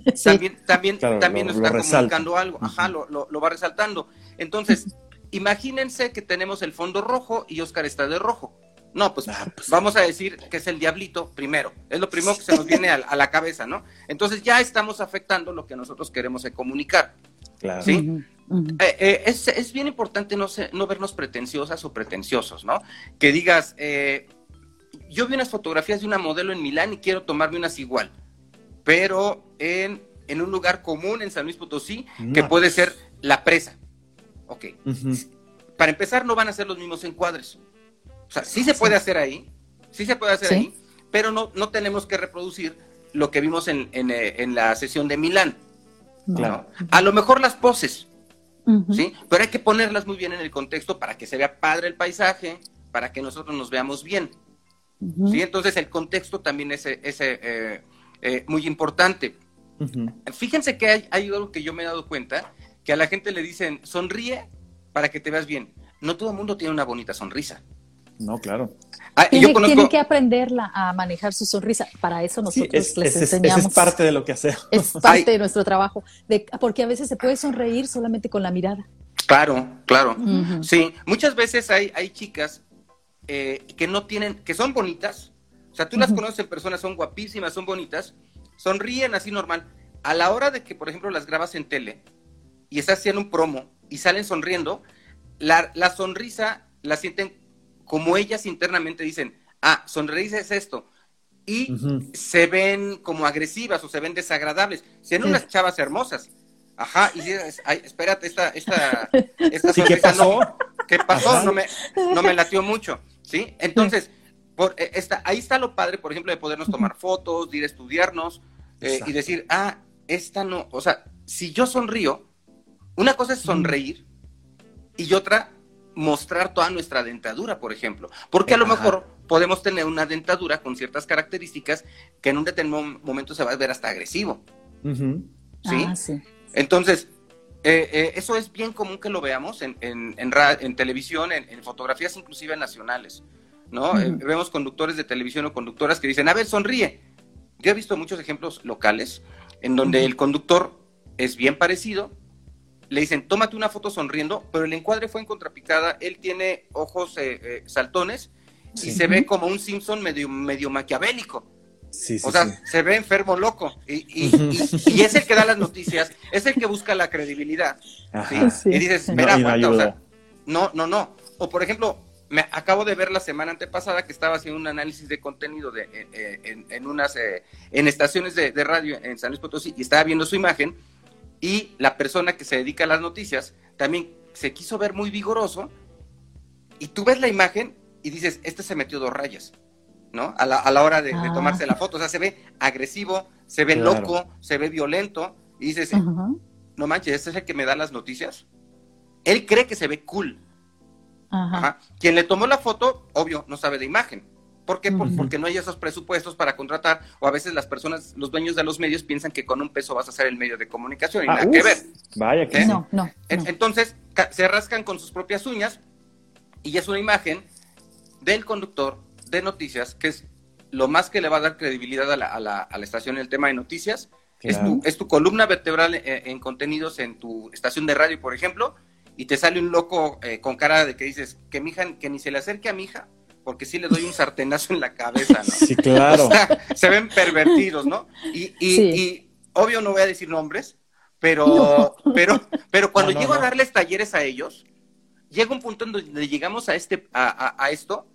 (laughs) También, también, también nos está comunicando algo. Ajá, lo, lo, va resaltando. Entonces, (laughs) imagínense que tenemos el fondo rojo y Oscar está de rojo. No, pues, ah, pues vamos a decir que es el diablito primero. Es lo primero que se nos (laughs) viene a, la cabeza, ¿no? Entonces ya estamos afectando lo que nosotros queremos comunicar. Claro. ¿Sí? Eh, eh, es, bien importante no, no vernos pretenciosas o pretenciosos, ¿no? Que digas, eh, yo vi unas fotografías de una modelo en Milán y quiero tomarme unas igual, pero en, un lugar común en San Luis Potosí, que puede ser la presa. Ok. Para empezar, no van a ser los mismos encuadres. O sea, sí se puede hacer ahí, sí se puede hacer ahí, pero no, no tenemos que reproducir lo que vimos en, en, la sesión de Milán. Claro. A lo mejor las poses, ¿sí? Pero hay que ponerlas muy bien en el contexto para que se vea padre el paisaje, para que nosotros nos veamos bien. ¿Sí? Entonces el contexto también es, eh, eh, muy importante. Fíjense que hay, hay, algo que yo me he dado cuenta, que a la gente le dicen, sonríe para que te veas bien. No todo el mundo tiene una bonita sonrisa. No, claro. Ah, tiene, que aprenderla a manejar su sonrisa. Para eso nosotros les enseñamos. Es, es parte de lo que hacemos. Es (laughs) parte de nuestro trabajo. De, porque a veces se puede sonreír solamente con la mirada. Claro, claro. Sí, muchas veces hay, hay chicas eh, que no tienen, que son bonitas. O sea, tú las conoces en persona, son guapísimas, son bonitas, sonríen así normal. A la hora de que, por ejemplo, las grabas en tele y estás haciendo un promo y salen sonriendo, la, la sonrisa la sienten como ellas internamente dicen, ah, sonreírse es esto. Y se ven como agresivas o se ven desagradables. Sean unas chavas hermosas. Ajá, y dices, ay, espérate, esta, esta, (laughs) esta sonrisa ¿qué pasó? No, ¿qué pasó? No me, no me latió mucho, ¿sí? Entonces, por, eh, esta, ahí está lo padre, por ejemplo, de podernos tomar fotos, de ir a estudiarnos eh, y decir, ah, esta no, o sea, si yo sonrío, una cosa es sonreír y otra mostrar toda nuestra dentadura, por ejemplo, porque a lo mejor podemos tener una dentadura con ciertas características que en un determinado momento se va a ver hasta agresivo. ¿Sí? Ah, sí. Entonces, eh, eh, eso es bien común que lo veamos en, en, en, televisión, en, fotografías inclusive nacionales, ¿no? Eh, vemos conductores de televisión o conductoras que dicen, a ver, sonríe. Yo he visto muchos ejemplos locales en donde el conductor es bien parecido, le dicen, tómate una foto sonriendo, pero el encuadre fue en contrapicada, él tiene ojos saltones y se ve como un Simpson medio, medio maquiavélico o sea, se ve enfermo loco (laughs) y, y, es el que da las noticias, es el que busca la credibilidad. (laughs) Y dices, mira, no, no, no, no. O por ejemplo, me acabo de ver la semana antepasada que estaba haciendo un análisis de contenido de, en, unas eh, en estaciones de, radio en San Luis Potosí y estaba viendo su imagen y la persona que se dedica a las noticias también se quiso ver muy vigoroso y tú ves la imagen y dices, este se metió dos rayas. ¿No? A la, a la hora de, ah. tomarse la foto. O sea, se ve agresivo, se ve loco, se ve violento. Y dices, no manches, este es el que me da las noticias. Él cree que se ve cool. Quien le tomó la foto, obvio, no sabe de imagen. ¿Por qué? Porque no hay esos presupuestos para contratar, o a veces las personas, los dueños de los medios piensan que con un peso vas a ser el medio de comunicación y ah, nada que ver. Vaya que no, no, Entonces, se rascan con sus propias uñas y es una imagen del conductor de noticias, que es lo más que le va a dar credibilidad a la, a la, a la estación en el tema de noticias. Es, tu, es tu columna vertebral eh, en, contenidos en tu estación de radio, por ejemplo, y te sale un loco eh, con cara de que dices que mi hija, que ni se le acerque a mi hija, porque si le doy un sartenazo en la cabeza, ¿no? (laughs) Sí, claro. se ven pervertidos, ¿no? Y, y, obvio no voy a decir nombres, pero, pero, pero cuando llego a darles talleres a ellos, llega un punto en donde llegamos a este, a, a esto,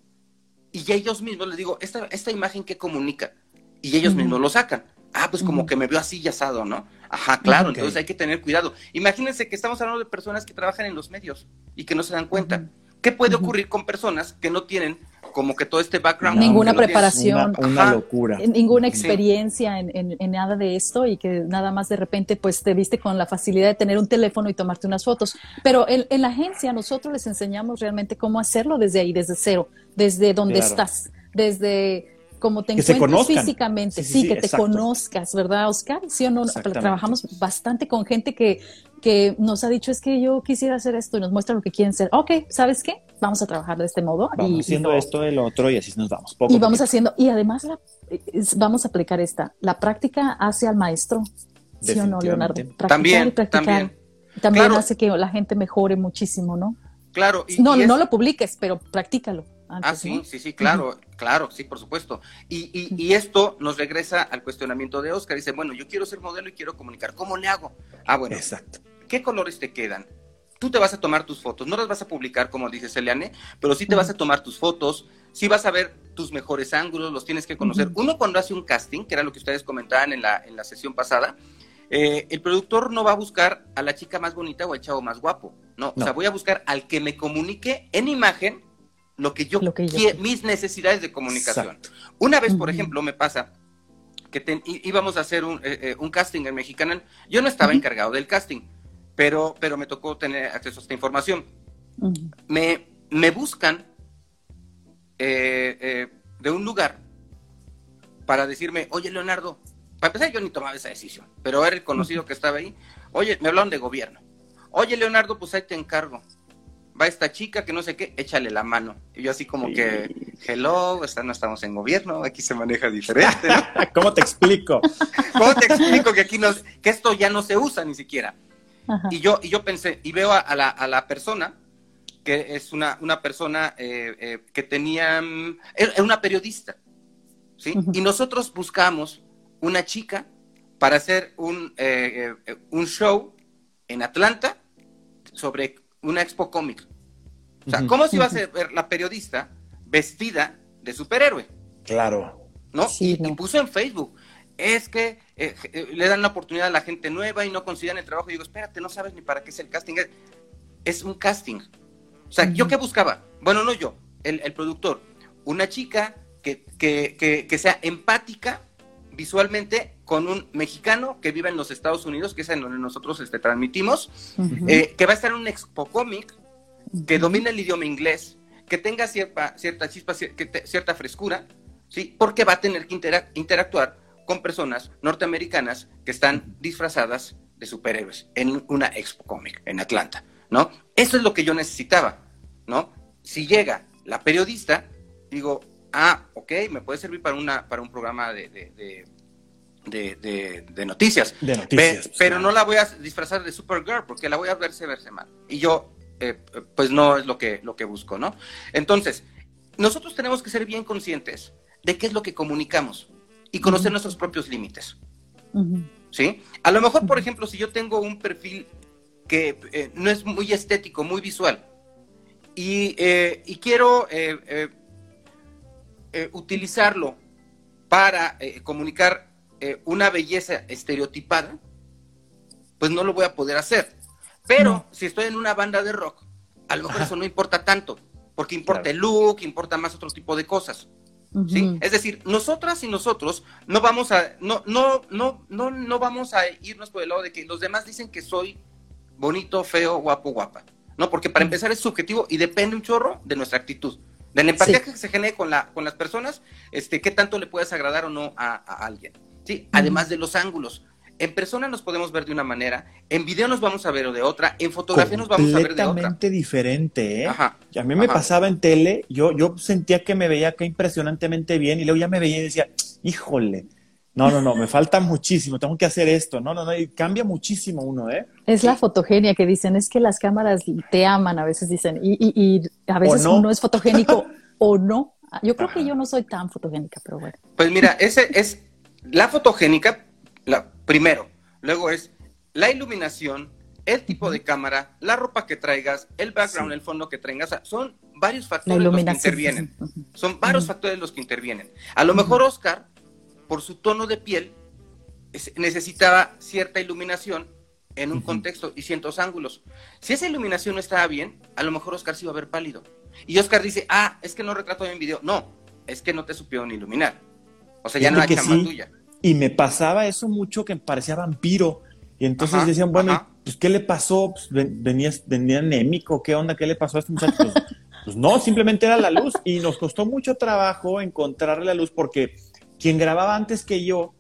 y ellos mismos les digo, esta, esta imagen que comunica, y ellos mismos lo sacan. Ah, pues como que me veo así asado, ¿no? Ajá, claro, entonces hay que tener cuidado. Imagínense que estamos hablando de personas que trabajan en los medios y que no se dan cuenta. ¿Qué puede ocurrir con personas que no tienen como que todo este background. Ninguna preparación. Una, locura. Ninguna experiencia en, nada de esto y que nada más de repente pues te viste con la facilidad de tener un teléfono y tomarte unas fotos. Pero en, la agencia nosotros les enseñamos realmente cómo hacerlo desde ahí, desde cero, desde donde estás, desde como te encuentras físicamente, sí, que te conozcas, ¿verdad, Oscar? Sí o no, trabajamos bastante con gente que, que nos ha dicho, es que yo quisiera hacer esto y nos muestra lo que quieren ser. Ok, ¿sabes qué? Vamos a trabajar de este modo. Vamos haciendo esto, el otro y así nos vamos. y vamos haciendo, y además vamos a aplicar esta, la práctica hace al maestro, ¿sí o no, Leonardo? Practicar también, practicar. También, también hace que la gente mejore muchísimo, ¿no? Claro. no, no lo publiques, pero practícalo ah, sí, sí, sí, claro, claro, sí, por supuesto. Y, y, esto nos regresa al cuestionamiento de Oscar. Dice, bueno, yo quiero ser modelo y quiero comunicar. ¿Cómo le hago? Ah, bueno. Exacto. ¿Qué colores te quedan? Tú te vas a tomar tus fotos, no las vas a publicar como dice Celiane, pero sí te vas a tomar tus fotos, sí vas a ver tus mejores ángulos, los tienes que conocer. Uno cuando hace un casting, que era lo que ustedes comentaban en la, en la sesión pasada, eh, el productor no va a buscar a la chica más bonita o al chavo más guapo, no, o sea, voy a buscar al que me comunique en imagen lo que yo, quiero, mis necesidades de comunicación. Una vez, por ejemplo, me pasa que íbamos a hacer un, eh, eh, un, casting en Mexicana. Yo no estaba encargado del casting, pero, pero me tocó tener acceso a esta información. me, me buscan eh, de un lugar para decirme, oye, Leonardo, para empezar yo ni tomaba esa decisión, pero era el conocido que estaba ahí. Oye, me hablaron de gobierno. Oye, Leonardo, pues ahí te encargo va esta chica que no sé qué, échale la mano. Y yo así como que, hello, no estamos en gobierno, aquí se maneja diferente. (laughs) ¿Cómo te explico? (laughs) ¿Cómo te explico que aquí no, que esto ya no se usa ni siquiera? Y yo, y yo pensé, y veo a, la, a la, persona, que es una, una persona eh, eh, que tenía, mm, era una periodista, ¿sí? Y nosotros buscamos una chica para hacer un, eh, un show en Atlanta sobre una expo cómic. O sea, ¿cómo se iba a ver la periodista vestida de superhéroe? Claro. ¿No? y, puso en Facebook, es que eh, eh, le dan la oportunidad a la gente nueva y no consideran el trabajo. Y digo, espérate, no sabes ni para qué es el casting. Es, un casting. O sea, ¿yo qué buscaba? Bueno, no yo, el, productor. Una chica que, que, que, sea empática visualmente con un mexicano que vive en los Estados Unidos, que es en donde nosotros este, transmitimos, eh, que va a estar en un expo cómic, que domina el idioma inglés, que tenga cierta, cierta chispa, cierta frescura, ¿sí? porque va a tener que interactuar con personas norteamericanas que están disfrazadas de superhéroes en una expo cómic en Atlanta, ¿no? Eso es lo que yo necesitaba, ¿no? Si llega la periodista, digo, ah, ok, me puede servir para, una, para un programa de de, de, noticias. De noticias. pero no la voy a disfrazar de Supergirl porque la voy a verse verse mal. Y yo, eh, pues no es lo que, lo que busco, ¿no? Entonces, nosotros tenemos que ser bien conscientes de qué es lo que comunicamos y conocer nuestros propios límites. ¿Sí? A lo mejor, por ejemplo, si yo tengo un perfil que eh, no es muy estético, muy visual, y, eh, y quiero utilizarlo para comunicar eh, una belleza estereotipada, pues no lo voy a poder hacer. Pero si estoy en una banda de rock, a lo mejor eso no importa tanto, porque importa el look, importa más otro tipo de cosas. ¿Sí? Es decir, nosotras y nosotros no vamos a, no, no, no, no, no vamos a irnos por el lado de que los demás dicen que soy bonito, feo, guapo, guapa. No, porque para empezar es subjetivo y depende un chorro de nuestra actitud. De la empatía que se genere con, la, con las personas, este, qué tanto le puedes agradar o no a alguien. ¿sí? Además de los ángulos. En persona nos podemos ver de una manera, en video nos vamos a ver de otra, en fotografía nos vamos a ver de otra. Completamente diferente, ¿eh? Ajá, a mí me pasaba en tele, yo, yo sentía que me veía acá impresionantemente bien y luego ya me veía y decía, híjole, no, no, no, me falta muchísimo, tengo que hacer esto. No, no, no, y cambia muchísimo uno, ¿eh? Es la fotogenia que dicen, es que las cámaras te aman, a veces dicen, y, y, a veces uno es fotogénico (laughs) o no. Yo creo que yo no soy tan fotogénica, pero bueno. Pues mira, ese es la fotogénica, la, primero, luego es la iluminación, el tipo de cámara, la ropa que traigas, el background, el fondo que traigas, son varios factores los que intervienen. Son varios factores los que intervienen. A lo mejor Oscar, por su tono de piel, necesitaba cierta iluminación en un contexto y ciertos ángulos. Si esa iluminación no estaba bien, a lo mejor Oscar se iba a ver pálido. Y Oscar dice, ah, es que no retrato en video. No, es que no te supieron iluminar. O sea, ya no hay chamba tuya. Y me pasaba eso mucho que parecía vampiro. Y entonces decían, bueno, pues ¿qué le pasó? Pues, venía, venía anémico, ¿qué onda? ¿Qué le pasó a este muchacho? Pues, pues, no, simplemente era la luz. Y nos costó mucho trabajo encontrarle la luz porque quien grababa antes que yo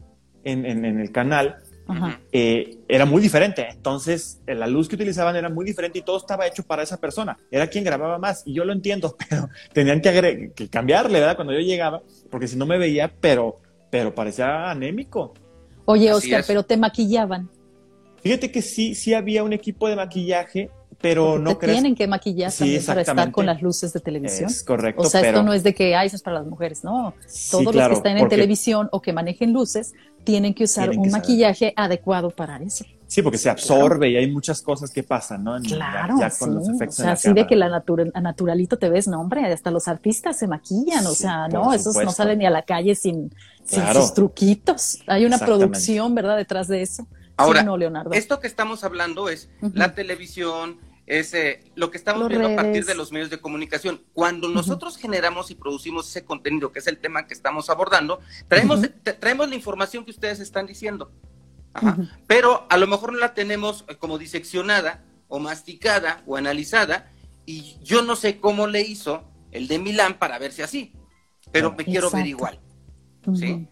en, en, el canal eh, era muy diferente. Entonces, eh, la luz que utilizaban era muy diferente y todo estaba hecho para esa persona. Era quien grababa más. Y yo lo entiendo, (laughs) pero tenían que, que cambiarle, ¿verdad? Cuando yo llegaba, porque si no me veía, pero, pero parecía anémico. Oye, Oscar, pero te maquillaban. Fíjate que sí, sí había un equipo de maquillaje, pero no te tienen que maquillar también para estar con las luces de televisión. Es correcto. O sea, esto no es de que, ay, eso es para las mujeres, no. Todos los que están en televisión o que manejen luces tienen que usar un maquillaje adecuado para eso. Sí, porque se absorbe y hay muchas cosas que pasan, ¿no? claro, ya, con los efectos o sea, así de que la naturalito te ves, no, hombre, hasta los artistas se maquillan, o sea, no, esos no salen ni a la calle sin, sus truquitos. Hay una producción, ¿verdad?, detrás de eso. Ahora, no, Leonardo. esto que estamos hablando es la televisión, es eh, lo que estamos viendo a partir de los medios de comunicación. Cuando nosotros generamos y producimos ese contenido, que es el tema que estamos abordando, traemos, traemos la información que ustedes están diciendo. Pero a lo mejor no la tenemos eh, como diseccionada o masticada o analizada y yo no sé cómo le hizo el de Milán para verse así, pero me quiero ver igual. ¿sí?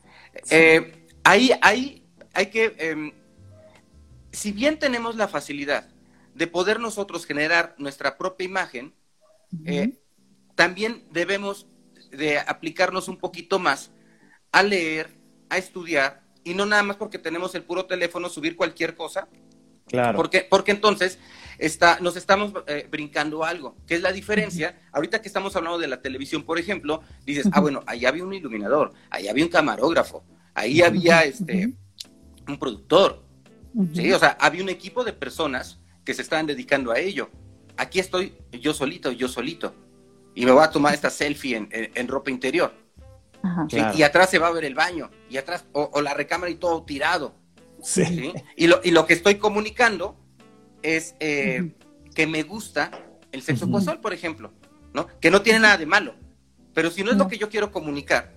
Eh, ahí, ahí hay que, em, si bien tenemos la facilidad de poder nosotros generar nuestra propia imagen, eh, también debemos de aplicarnos un poquito más a leer, a estudiar, y no nada más porque tenemos el puro teléfono, subir cualquier cosa. Claro. Porque, porque entonces está, nos estamos eh, brincando algo, que es la diferencia. Ahorita que estamos hablando de la televisión, por ejemplo, dices, ah, bueno, ahí había un iluminador, ahí había un camarógrafo, ahí había este, un productor. ¿sí? O sea, había un equipo de personas que se estaban dedicando a ello. Aquí estoy yo solito, yo solito. Y me voy a tomar esta selfie en, ropa interior. Y atrás se va a ver el baño. Y atrás, o, la recámara y todo tirado. Sí. Y, lo, y lo que estoy comunicando es eh, que me gusta el sexo casual, por ejemplo. ¿no? Que no tiene nada de malo. Pero si no es lo que yo quiero comunicar,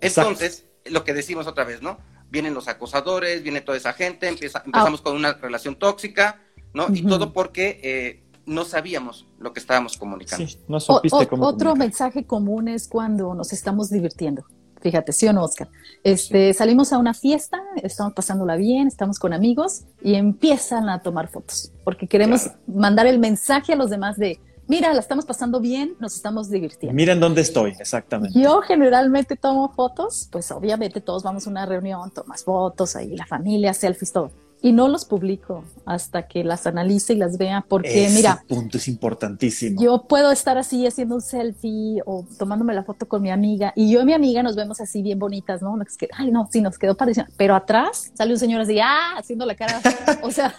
entonces, lo que decimos otra vez, ¿no? Vienen los acosadores, viene toda esa gente, empieza, empezamos ah. con una relación tóxica, ¿no? Y todo porque eh, no sabíamos lo que estábamos comunicando. Sí, no supiste cómo Otro mensaje común es cuando nos estamos divirtiendo. Fíjate, sí o no, Oscar. Este, Salimos a una fiesta, estamos pasándola bien, estamos con amigos y empiezan a tomar fotos, porque queremos mandar el mensaje a los demás de, mira, la estamos pasando bien, nos estamos divirtiendo. Miren dónde estoy, exactamente. Yo generalmente tomo fotos, pues obviamente todos vamos a una reunión, tomas fotos, ahí la familia, selfies, todo y no los publico hasta que las analice y las vea porque Ese mira punto es importantísimo. yo puedo estar así haciendo un selfie o tomándome la foto con mi amiga y yo y mi amiga nos vemos así bien bonitas no que, ay no sí nos quedó pareciendo pero atrás sale un señor así ah haciendo la cara. O sea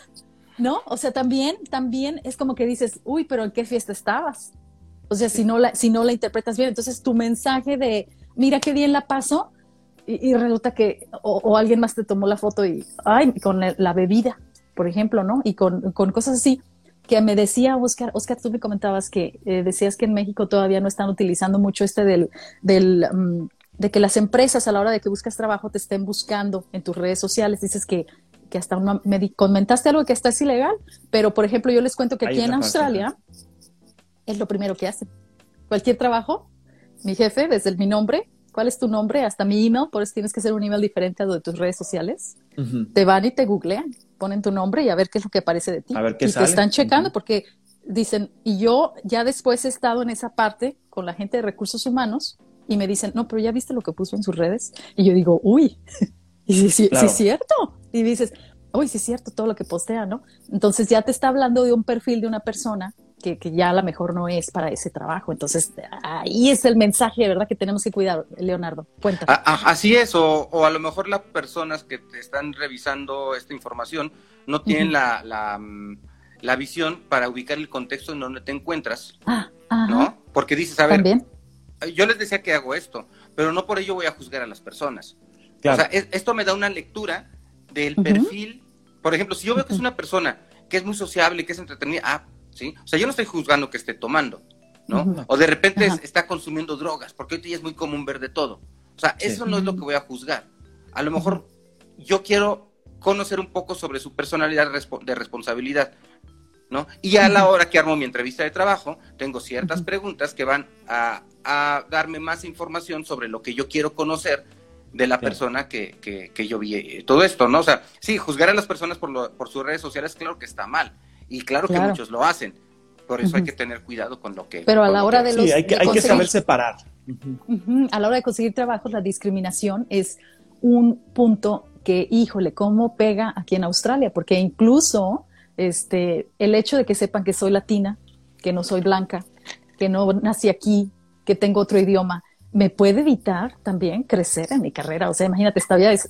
no o sea también también es como que dices uy pero en qué fiesta estabas o sea si no la si no la interpretas bien. Entonces tu mensaje de mira qué bien la paso y, resulta que o, alguien más te tomó la foto y, ay, con la bebida, por ejemplo, ¿no? Y con, con, cosas así que me decía Oscar, Oscar, tú me comentabas que eh, decías que en México todavía no están utilizando mucho este del, del mm, de que las empresas a la hora de que buscas trabajo te estén buscando en tus redes sociales. Dices que, que hasta una, me comentaste algo que hasta es ilegal, pero por ejemplo yo les cuento que aquí en Australia es lo primero que hacen. Cualquier trabajo, mi jefe, desde mi nombre, cuál es tu nombre, hasta mi email, por eso tienes que hacer un email diferente a lo de tus redes sociales. Te van y te googlean, ponen tu nombre y a ver qué es lo que aparece de ti. A ver qué y te están checando porque dicen, y yo ya después he estado en esa parte con la gente de recursos humanos y me dicen, no, pero ya viste lo que puso en sus redes. Y yo digo, uy, (laughs) y sí, sí, sí es cierto. Y dices, uy, sí es cierto todo lo que postea, ¿no? Entonces ya te está hablando de un perfil de una persona que, ya a lo mejor no es para ese trabajo. Entonces, ahí es el mensaje, ¿verdad? Que tenemos que cuidar, Leonardo. Cuéntame. así es, o, a lo mejor las personas que te están revisando esta información no tienen la, mm, la, visión para ubicar el contexto en donde te encuentras, ah, ¿no? Porque dices, a ver, yo les decía que hago esto, pero no por ello voy a juzgar a las personas. O sea, esto me da una lectura del perfil. Por ejemplo, si yo veo que es una persona que es muy sociable, que es entretenida, ah, ¿sí? O sea, yo no estoy juzgando que esté tomando, ¿no? O de repente está consumiendo drogas, porque hoy día es muy común ver de todo. O sea, eso no es lo que voy a juzgar. A lo mejor yo quiero conocer un poco sobre su personalidad de responsabilidad, ¿no? Y a la hora que armo mi entrevista de trabajo, tengo ciertas preguntas que van a, darme más información sobre lo que yo quiero conocer de la persona que, que, yo vi. Eh, todo esto, ¿no? O sea, sí, juzgar a las personas por, por sus redes sociales, claro que está mal. Y claro, que muchos lo hacen. Por eso hay que tener cuidado con lo que... Pero a la hora de los... Sí, hay que, hay que saber separar. A la hora de conseguir trabajo, la discriminación es un punto que, híjole, cómo pega aquí en Australia, porque incluso este, el hecho de que sepan que soy latina, que no soy blanca, que no nací aquí, que tengo otro idioma, me puede evitar también crecer en mi carrera. O sea, imagínate,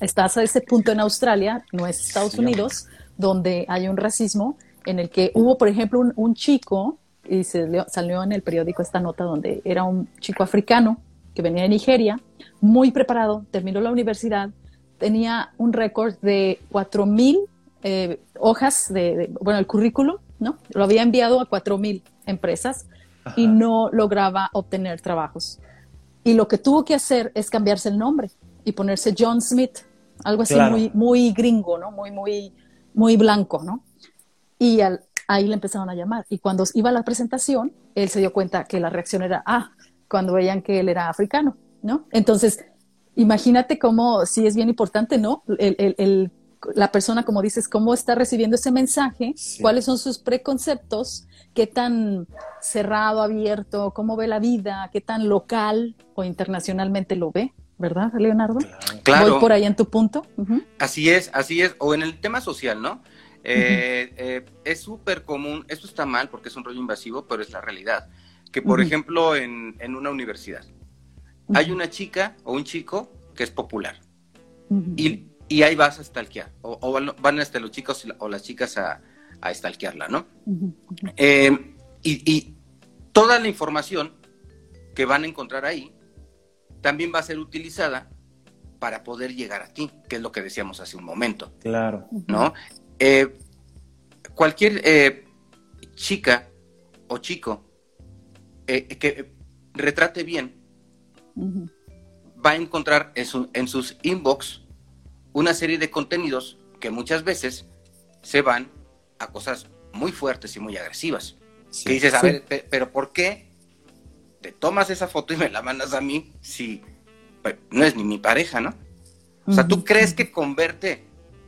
estás a ese punto en Australia, no es Estados Unidos, donde hay un racismo en el que hubo, por ejemplo, un, chico, y se salió en el periódico esta nota donde era un chico africano que venía de Nigeria, muy preparado, terminó la universidad, tenía un récord de 4.000 eh, hojas de, bueno, el currículum, ¿no? Lo había enviado a 4.000 empresas y no lograba obtener trabajos. Y lo que tuvo que hacer es cambiarse el nombre y ponerse John Smith, algo así muy, muy gringo, ¿no? Muy, muy, muy blanco, ¿no? Y ahí le empezaron a llamar. Y cuando iba a la presentación, él se dio cuenta que la reacción era, ah, cuando veían que él era africano, ¿no? Entonces, imagínate cómo sí es bien importante, ¿no? El, la persona, como dices, cómo está recibiendo ese mensaje, cuáles son sus preconceptos, qué tan cerrado, abierto, cómo ve la vida, qué tan local o internacionalmente lo ve. ¿Verdad, Leonardo? Claro. Voy por ahí en tu punto. Así es, así es. O en el tema social, ¿no? Eh, eh, es súper común, esto está mal porque es un rollo invasivo, pero es la realidad. Que, por ejemplo, en, una universidad hay una chica o un chico que es popular y, y, ahí vas a stalkear, o, van hasta los chicos o las chicas a, a stalkearla, ¿no? Eh, y, y toda la información que van a encontrar ahí también va a ser utilizada para poder llegar a ti, que es lo que decíamos hace un momento. Claro. ¿No? Eh, cualquier eh, chica o chico eh, que retrate bien va a encontrar en, sus inbox una serie de contenidos que muchas veces se van a cosas muy fuertes y muy agresivas. que dices, a ver, pero ¿por qué te tomas esa foto y me la mandas a mí si pues, no es ni mi pareja, ¿no? O sea, ¿tú crees que con verte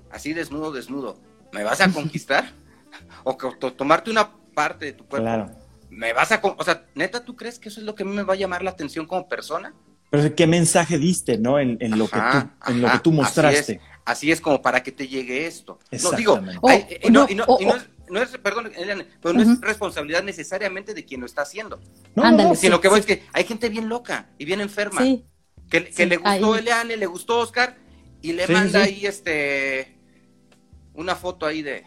así desnudo, desnudo, me vas a (laughs) conquistar? o que tomarte una parte de tu cuerpo, me vas a... O sea, neta, ¿tú crees que eso es lo que a mí me va a llamar la atención como persona? Pero ¿qué mensaje diste, no? En, lo, que tú, en lo que tú mostraste. Así es, como para que te llegue esto. No, digo, y no, y no, es, no es, perdón, pero no es responsabilidad necesariamente de quien lo está haciendo. No, Ándale, lo que voy es que hay gente bien loca y bien enferma. que, le gustó Eliane, le gustó Oscar y le manda ahí este una foto ahí de,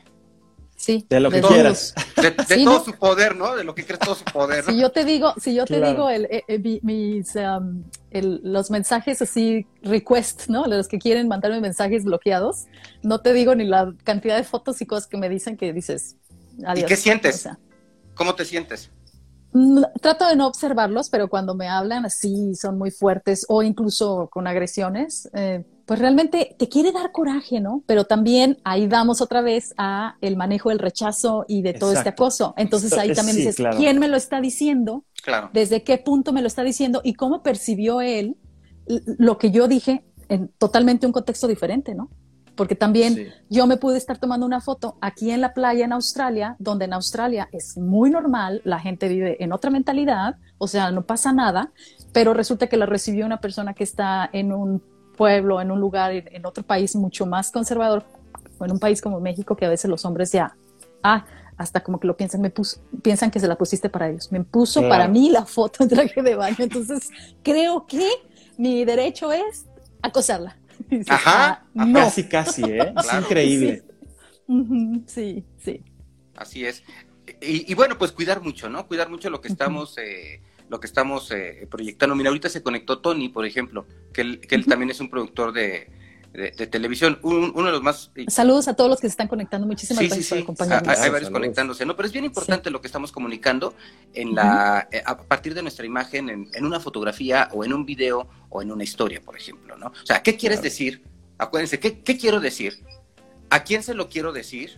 Sí, de lo que quieras. De, todo su poder, ¿no? De lo que crees todo su poder. Si yo te digo, si yo te digo el, eh, eh, mis, um, los mensajes así request, ¿no? Los que quieren mandarme mensajes bloqueados, no te digo ni la cantidad de fotos y cosas que me dicen que dices. Adiós. ¿Y qué sientes? ¿Cómo te sientes? Mm, trato de no observarlos, pero cuando me hablan así son muy fuertes o incluso con agresiones, eh, pues realmente te quiere dar coraje, ¿no? Pero también ahí damos otra vez a el manejo del rechazo y de todo este acoso. Entonces ahí también dices, ¿quién me lo está diciendo? Claro. ¿Desde qué punto me lo está diciendo? ¿Y cómo percibió él lo que yo dije en totalmente un contexto diferente, ¿no? Porque también yo me pude estar tomando una foto aquí en la playa en Australia, donde en Australia es muy normal, la gente vive en otra mentalidad, o sea, no pasa nada, pero resulta que la recibió una persona que está en un pueblo, en un lugar, en, otro país mucho más conservador, o en un país como México, que a veces los hombres ya, ah, hasta como que lo piensan, me puso, piensan que se la pusiste para ellos. Me puso para mí la foto en traje de baño. Entonces, creo que mi derecho es acosarla. (laughs) Ajá, ah, casi, casi, ¿eh? Es increíble. Sí. sí, Así es. Y, bueno, pues cuidar mucho, ¿no? Cuidar mucho lo que estamos eh, lo que estamos eh, proyectando. Mira, ahorita se conectó Tony, por ejemplo, que él, que él también es un productor de, de, televisión, uno de los más... Saludos a todos los que se están conectando, muchísimas gracias por acompañarnos. Hay, varios conectándose, ¿no? Pero es bien importante lo que estamos comunicando en la, eh, a partir de nuestra imagen, en, en, una fotografía o en un video o en una historia, por ejemplo, ¿no? O sea, ¿qué quieres decir? Acuérdense, ¿qué, ¿qué, quiero decir? ¿A quién se lo quiero decir?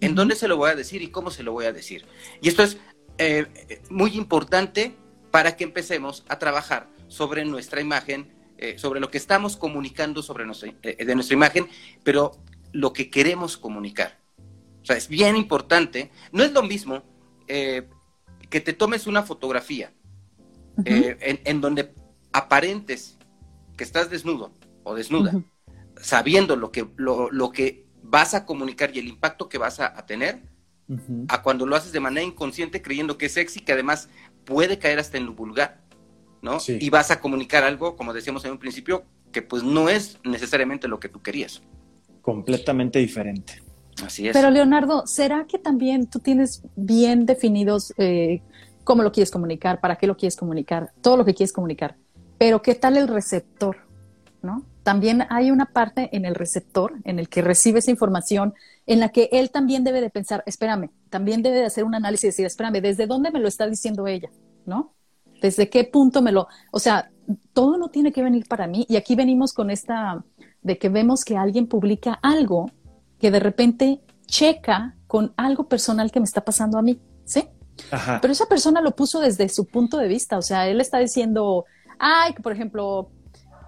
¿En dónde se lo voy a decir y cómo se lo voy a decir? Y esto es eh, muy importante para que empecemos a trabajar sobre nuestra imagen, eh, sobre lo que estamos comunicando sobre nuestra, eh, de nuestra imagen, pero lo que queremos comunicar. O sea, es bien importante. No es lo mismo eh, que te tomes una fotografía en, donde aparentes que estás desnudo o desnuda, sabiendo lo que, lo, que vas a comunicar y el impacto que vas a, tener, a cuando lo haces de manera inconsciente creyendo que es sexy, que además puede caer hasta en lo vulgar, ¿no? Y vas a comunicar algo, como decíamos en un principio, que pues no es necesariamente lo que tú querías. Completamente diferente. Así es. Pero Leonardo, ¿será que también tú tienes bien definidos eh, cómo lo quieres comunicar, para qué lo quieres comunicar, todo lo que quieres comunicar? Pero ¿qué tal el receptor? ¿No? También hay una parte en el receptor, en el que recibe esa información, en la que él también debe de pensar, espérame, también debe de hacer un análisis y decir, espérame, ¿desde dónde me lo está diciendo ella? ¿No? ¿Desde qué punto me lo... O sea, todo no tiene que venir para mí. Y aquí venimos con esta, de que vemos que alguien publica algo que de repente checa con algo personal que me está pasando a mí, ¿sí? Pero esa persona lo puso desde su punto de vista, o sea, él está diciendo, ay, por ejemplo,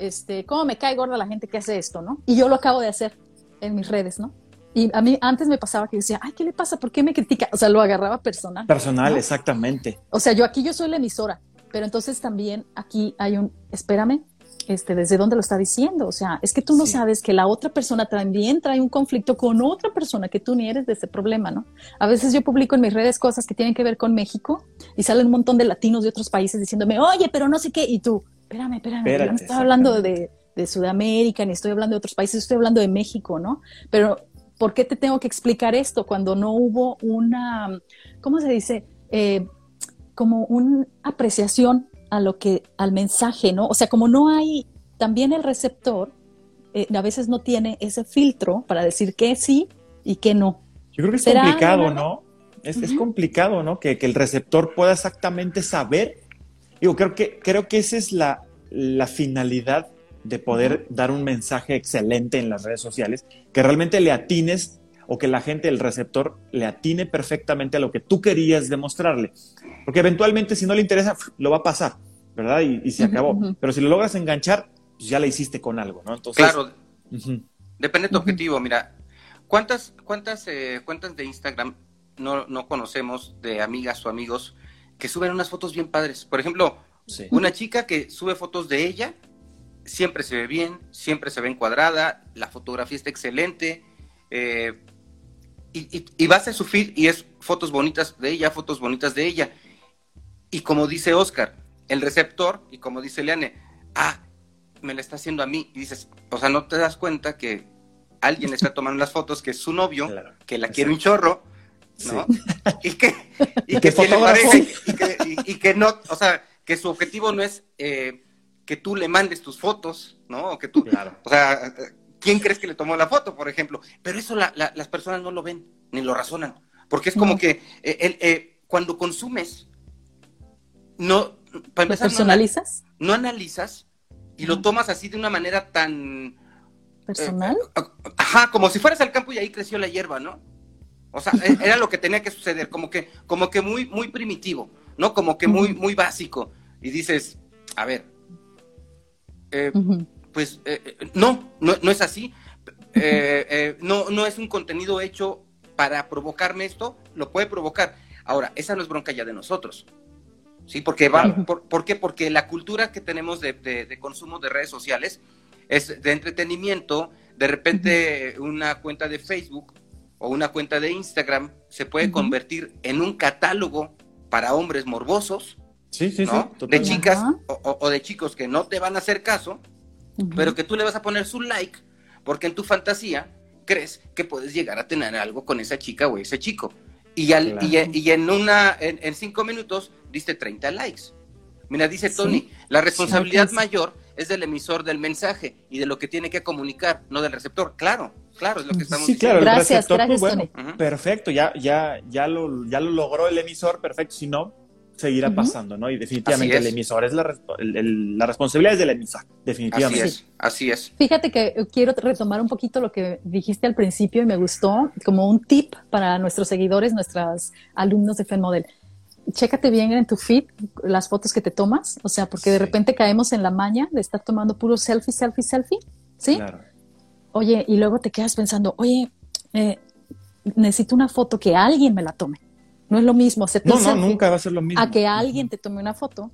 este, cómo me cae gorda la gente que hace esto, ¿no? Y yo lo acabo de hacer. en mis redes, ¿no? Y a mí antes me pasaba que decía, ay, ¿qué le pasa? ¿Por qué me critica? O sea, lo agarraba personal. Personal, exactamente. O sea, yo aquí yo soy la emisora, pero entonces también aquí hay un, espérame, este, desde dónde lo está diciendo. O sea, es que tú no sabes que la otra persona también trae un conflicto con otra persona que tú ni eres de ese problema, ¿no? A veces yo publico en mis redes cosas que tienen que ver con México y salen un montón de latinos de otros países diciéndome, oye, pero no sé qué, y tú, espérame, espérame, yo no estoy hablando de, de Sudamérica, ni estoy hablando de otros países, estoy hablando de México, ¿no? Pero ¿por qué te tengo que explicar esto cuando no hubo una, ¿cómo se dice? Eh, como una apreciación a lo que, al mensaje, ¿no? O sea, como no hay, también el receptor eh, a veces no tiene ese filtro para decir que sí y que no. Yo creo que es complicado, ¿no? Es, es complicado, ¿no? Que, que, el receptor pueda exactamente saber. Digo, creo que, creo que esa es la, la finalidad de poder dar un mensaje excelente en las redes sociales, que realmente le atines o que la gente, el receptor, le atine perfectamente a lo que tú querías demostrarle. Porque eventualmente si no le interesa, lo va a pasar, ¿verdad? Y, se acabó. Pero si lo logras enganchar, pues ya le hiciste con algo, ¿no? Entonces, claro, depende de tu objetivo. Mira, ¿cuántas, cuántas eh, cuentas de Instagram no, no, conocemos de amigas o amigos que suben unas fotos bien padres? Por ejemplo, una chica que sube fotos de ella siempre se ve bien, siempre se ve encuadrada, la fotografía está excelente, eh, y, vas a su feed y es fotos bonitas de ella, fotos bonitas de ella. Y como dice Oscar, el receptor, y como dice Leane, ah, me la está haciendo a mí. Y dices, o sea, no te das cuenta que alguien está tomando las fotos, que es su novio, que la quiere un chorro, ¿no? (laughs) Y que, y que tiene pareja, y, que, no, o sea, que su objetivo no es eh, que tú le mandes tus fotos, ¿no? O que tú, claro. o sea, ¿quién crees que le tomó la foto, por ejemplo? Pero eso las personas no lo ven, ni lo razonan, porque es como que eh, eh, cuando consumes, no, para empezar, personalizas? No, analizas y lo tomas así de una manera tan... ¿Personal? Eh, ajá, como si fueras al campo y ahí creció la hierba, ¿no? O sea, e, era lo que tenía que suceder, como que, como que muy, muy primitivo, ¿no? Como que muy, muy básico. Y dices, a ver, eh, pues eh, eh, no, no, es así. no, no es un contenido hecho para provocarme esto, lo puede provocar. Ahora, esa no es bronca ya de nosotros. ¿Sí? Porque va, por, qué? Porque la cultura que tenemos de, consumo de redes sociales es de entretenimiento. De repente, una cuenta de Facebook o una cuenta de Instagram se puede convertir en un catálogo para hombres morbosos Sí, sí, sí. De chicas o, de chicos que no te van a hacer caso, pero que tú le vas a poner su like porque en tu fantasía crees que puedes llegar a tener algo con esa chica o ese chico. Y, al, y, en, una, en, cinco minutos diste 30 likes. Mira, dice Tony, la responsabilidad mayor es del emisor del mensaje y de lo que tiene que comunicar, no del receptor. Claro, claro, es lo que estamos sí, Claro, gracias, el receptor, pues, bueno, perfecto, ya, ya, ya, lo, ya lo logró el emisor, perfecto. Si no, seguirá pasando, ¿no? Y definitivamente el emisor es la, la responsabilidad es del emisor, definitivamente. Así es, así es. Fíjate que quiero retomar un poquito lo que dijiste al principio y me gustó como un tip para nuestros seguidores, nuestros alumnos de FENModel. Chécate bien en tu feed las fotos que te tomas, o sea, porque de repente caemos en la maña de estar tomando puro selfie, selfie, selfie, ¿sí? Claro. Oye, y luego te quedas pensando, oye, eh, necesito una foto que alguien me la tome no es lo mismo no, no, nunca va a ser lo mismo. A que alguien te tome una foto,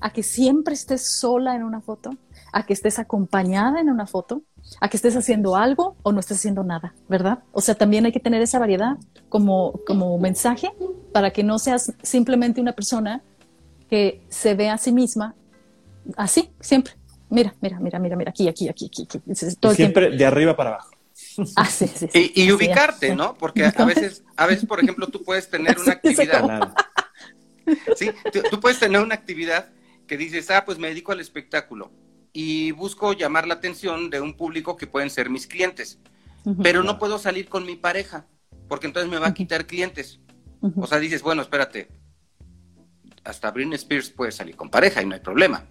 a que siempre estés sola en una foto, a que estés acompañada en una foto, a que estés haciendo algo o no estés haciendo nada, ¿verdad? O sea, también hay que tener esa variedad como, como mensaje para que no seas simplemente una persona que se ve a sí misma así, siempre. Mira, mira, mira, mira, mira, aquí, aquí, aquí, aquí. siempre de arriba para abajo. Ah, y, ubicarte, ¿no? Porque a veces, a veces, por ejemplo, tú puedes tener una actividad. Sí, tú, puedes tener una actividad que dices, ah, pues me dedico al espectáculo y busco llamar la atención de un público que pueden ser mis clientes, pero no puedo salir con mi pareja porque entonces me va a quitar clientes. O sea, dices, bueno, espérate, hasta Britney Spears puede salir con pareja y no hay problema.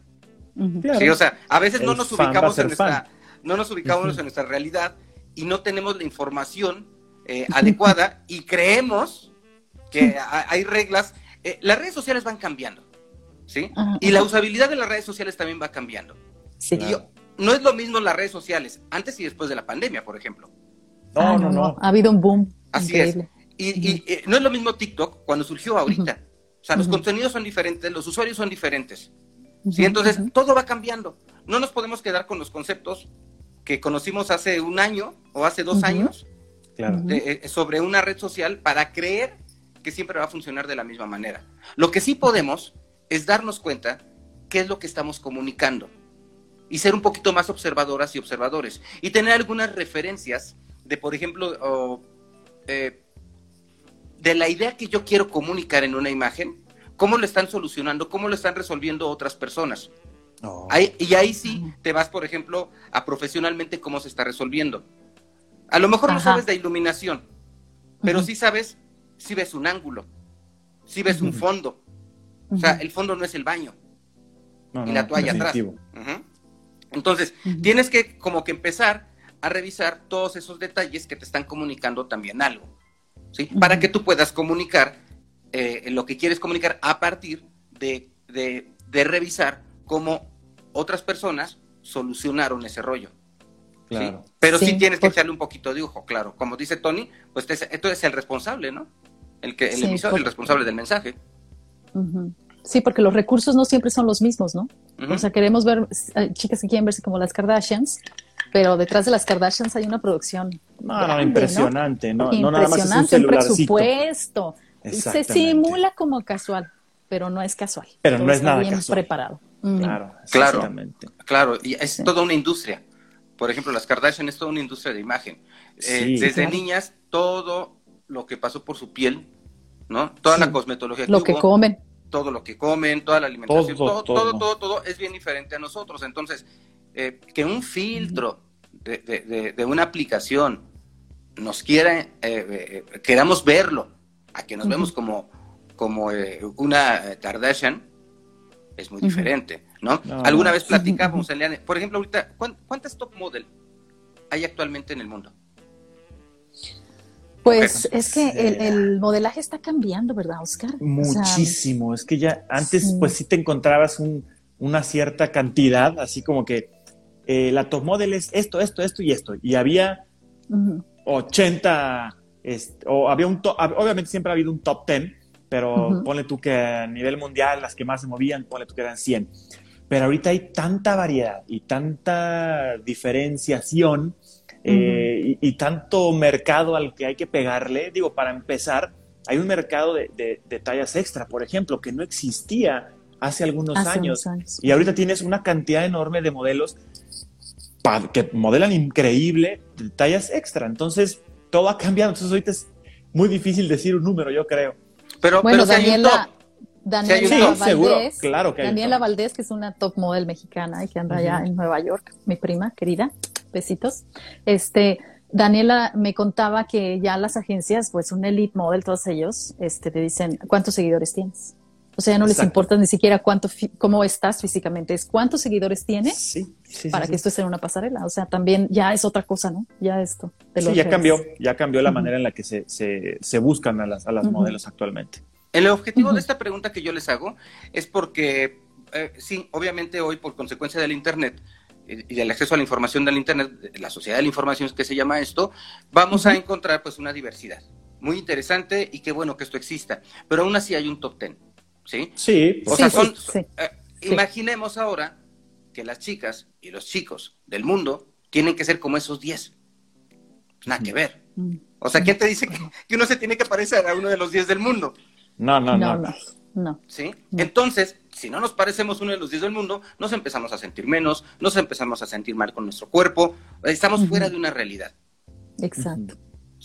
Sí, o sea, a veces no nos ubicamos en nuestra, no nos ubicamos en nuestra realidad y no tenemos la información eh, (laughs) adecuada y creemos que hay reglas. Eh, las redes sociales van cambiando, ¿sí? Y la usabilidad de las redes sociales también va cambiando. Sí. no es lo mismo las redes sociales antes y después de la pandemia, por ejemplo. No, ah, no, no, Ha habido un boom. Así es. Y, eh, no es lo mismo TikTok cuando surgió ahorita. O sea, los contenidos son diferentes, los usuarios son diferentes. ¿Sí? Entonces, todo va cambiando. No nos podemos quedar con los conceptos que conocimos hace un año o hace dos años eh, sobre una red social para creer que siempre va a funcionar de la misma manera. Lo que sí podemos es darnos cuenta qué es lo que estamos comunicando y ser un poquito más observadoras y observadores y tener algunas referencias de, por ejemplo, eh, de la idea que yo quiero comunicar en una imagen, cómo lo están solucionando, cómo lo están resolviendo otras personas. Oh. y ahí sí te vas, por ejemplo, a profesionalmente cómo se está resolviendo. A lo mejor no sabes de iluminación, pero sí sabes si ves un ángulo, si ves un fondo. O sea, el fondo no es el baño y la toalla atrás. Entonces, tienes que como que empezar a revisar todos esos detalles que te están comunicando también algo, ¿sí? Para que tú puedas comunicar eh, lo que quieres comunicar a partir de, de, revisar cómo otras personas solucionaron ese rollo. Claro. Pero sí, tienes que echarle un poquito de ojo, claro. Como dice Tony, pues esto es el responsable, ¿no? El, que, el emisor, el responsable del mensaje. Sí, porque los recursos no siempre son los mismos, ¿no? O sea, queremos ver eh, chicas que quieren verse como las Kardashians, pero detrás de las Kardashians hay una producción. No, no, impresionante, ¿no? no, nada más es un, presupuesto. Se simula como casual, pero no es casual. Pero no es nada bien preparado. Claro, claro, claro. Y es toda una industria. Por ejemplo, las Kardashian es toda una industria de imagen. Eh, desde niñas, todo lo que pasó por su piel, ¿no? Toda la cosmetología que Lo que comen todo lo que comen, toda la alimentación, todo, todo, todo, todo, es bien diferente a nosotros. Entonces, eh, que un filtro de, de, una aplicación nos quiera, eh, eh, queramos verlo, a que nos vemos como, como una Kardashian, es muy diferente, ¿no? Alguna vez platicamos, Eliane, por ejemplo, ahorita, ¿cuántas top model hay actualmente en el mundo? Pues es que el, modelaje está cambiando, ¿verdad, Oscar? Muchísimo. es que ya antes, pues sí te encontrabas una cierta cantidad, así como que eh, la top model es esto, esto, esto y esto. Y había 80, o había un obviamente siempre ha habido un top 10, pero ponle tú que a nivel mundial las que más se movían, ponle tú que eran 100. Pero ahorita hay tanta variedad y tanta diferenciación eh, y, tanto mercado al que hay que pegarle. Digo, para empezar, hay un mercado de, tallas extra, por ejemplo, que no existía hace algunos años. Y ahorita tienes una cantidad enorme de modelos que modelan increíble de tallas extra. Entonces, todo ha cambiado. Entonces, ahorita es muy difícil decir un número, yo creo. Pero, bueno, Daniela, Daniela Valdés, claro que Daniela Valdés, que es una top model mexicana y que anda allá en Nueva York, mi prima querida besitos. Este, Daniela me contaba que ya las agencias, pues un elite model, todos ellos, este, te dicen cuántos seguidores tienes. O sea, ya no les importa ni siquiera cuánto, cómo estás físicamente, es cuántos seguidores tienes para que esto sea una pasarela. O sea, también ya es otra cosa, ¿no? Ya esto. sí, ya cambió, ya cambió la manera en la que se, se, buscan a las, a las modelos actualmente. El objetivo de esta pregunta que yo les hago es porque, eh, sí, obviamente hoy por consecuencia del Internet, y del acceso a la información del Internet, la sociedad de la información que se llama esto, vamos a encontrar pues una diversidad muy interesante y qué bueno que esto exista. Pero aún así hay un top ten, ¿sí? Sí. O sea, son, eh, imaginemos ahora que las chicas y los chicos del mundo tienen que ser como esos 10. Nada que ver. O sea, ¿quién te dice que, uno se tiene que parecer a uno de los 10 del mundo? No, no, no. no. no. ¿Sí? Entonces, si no nos parecemos uno de los 10 del mundo, nos empezamos a sentir menos, nos empezamos a sentir mal con nuestro cuerpo, estamos fuera de una realidad. Exacto.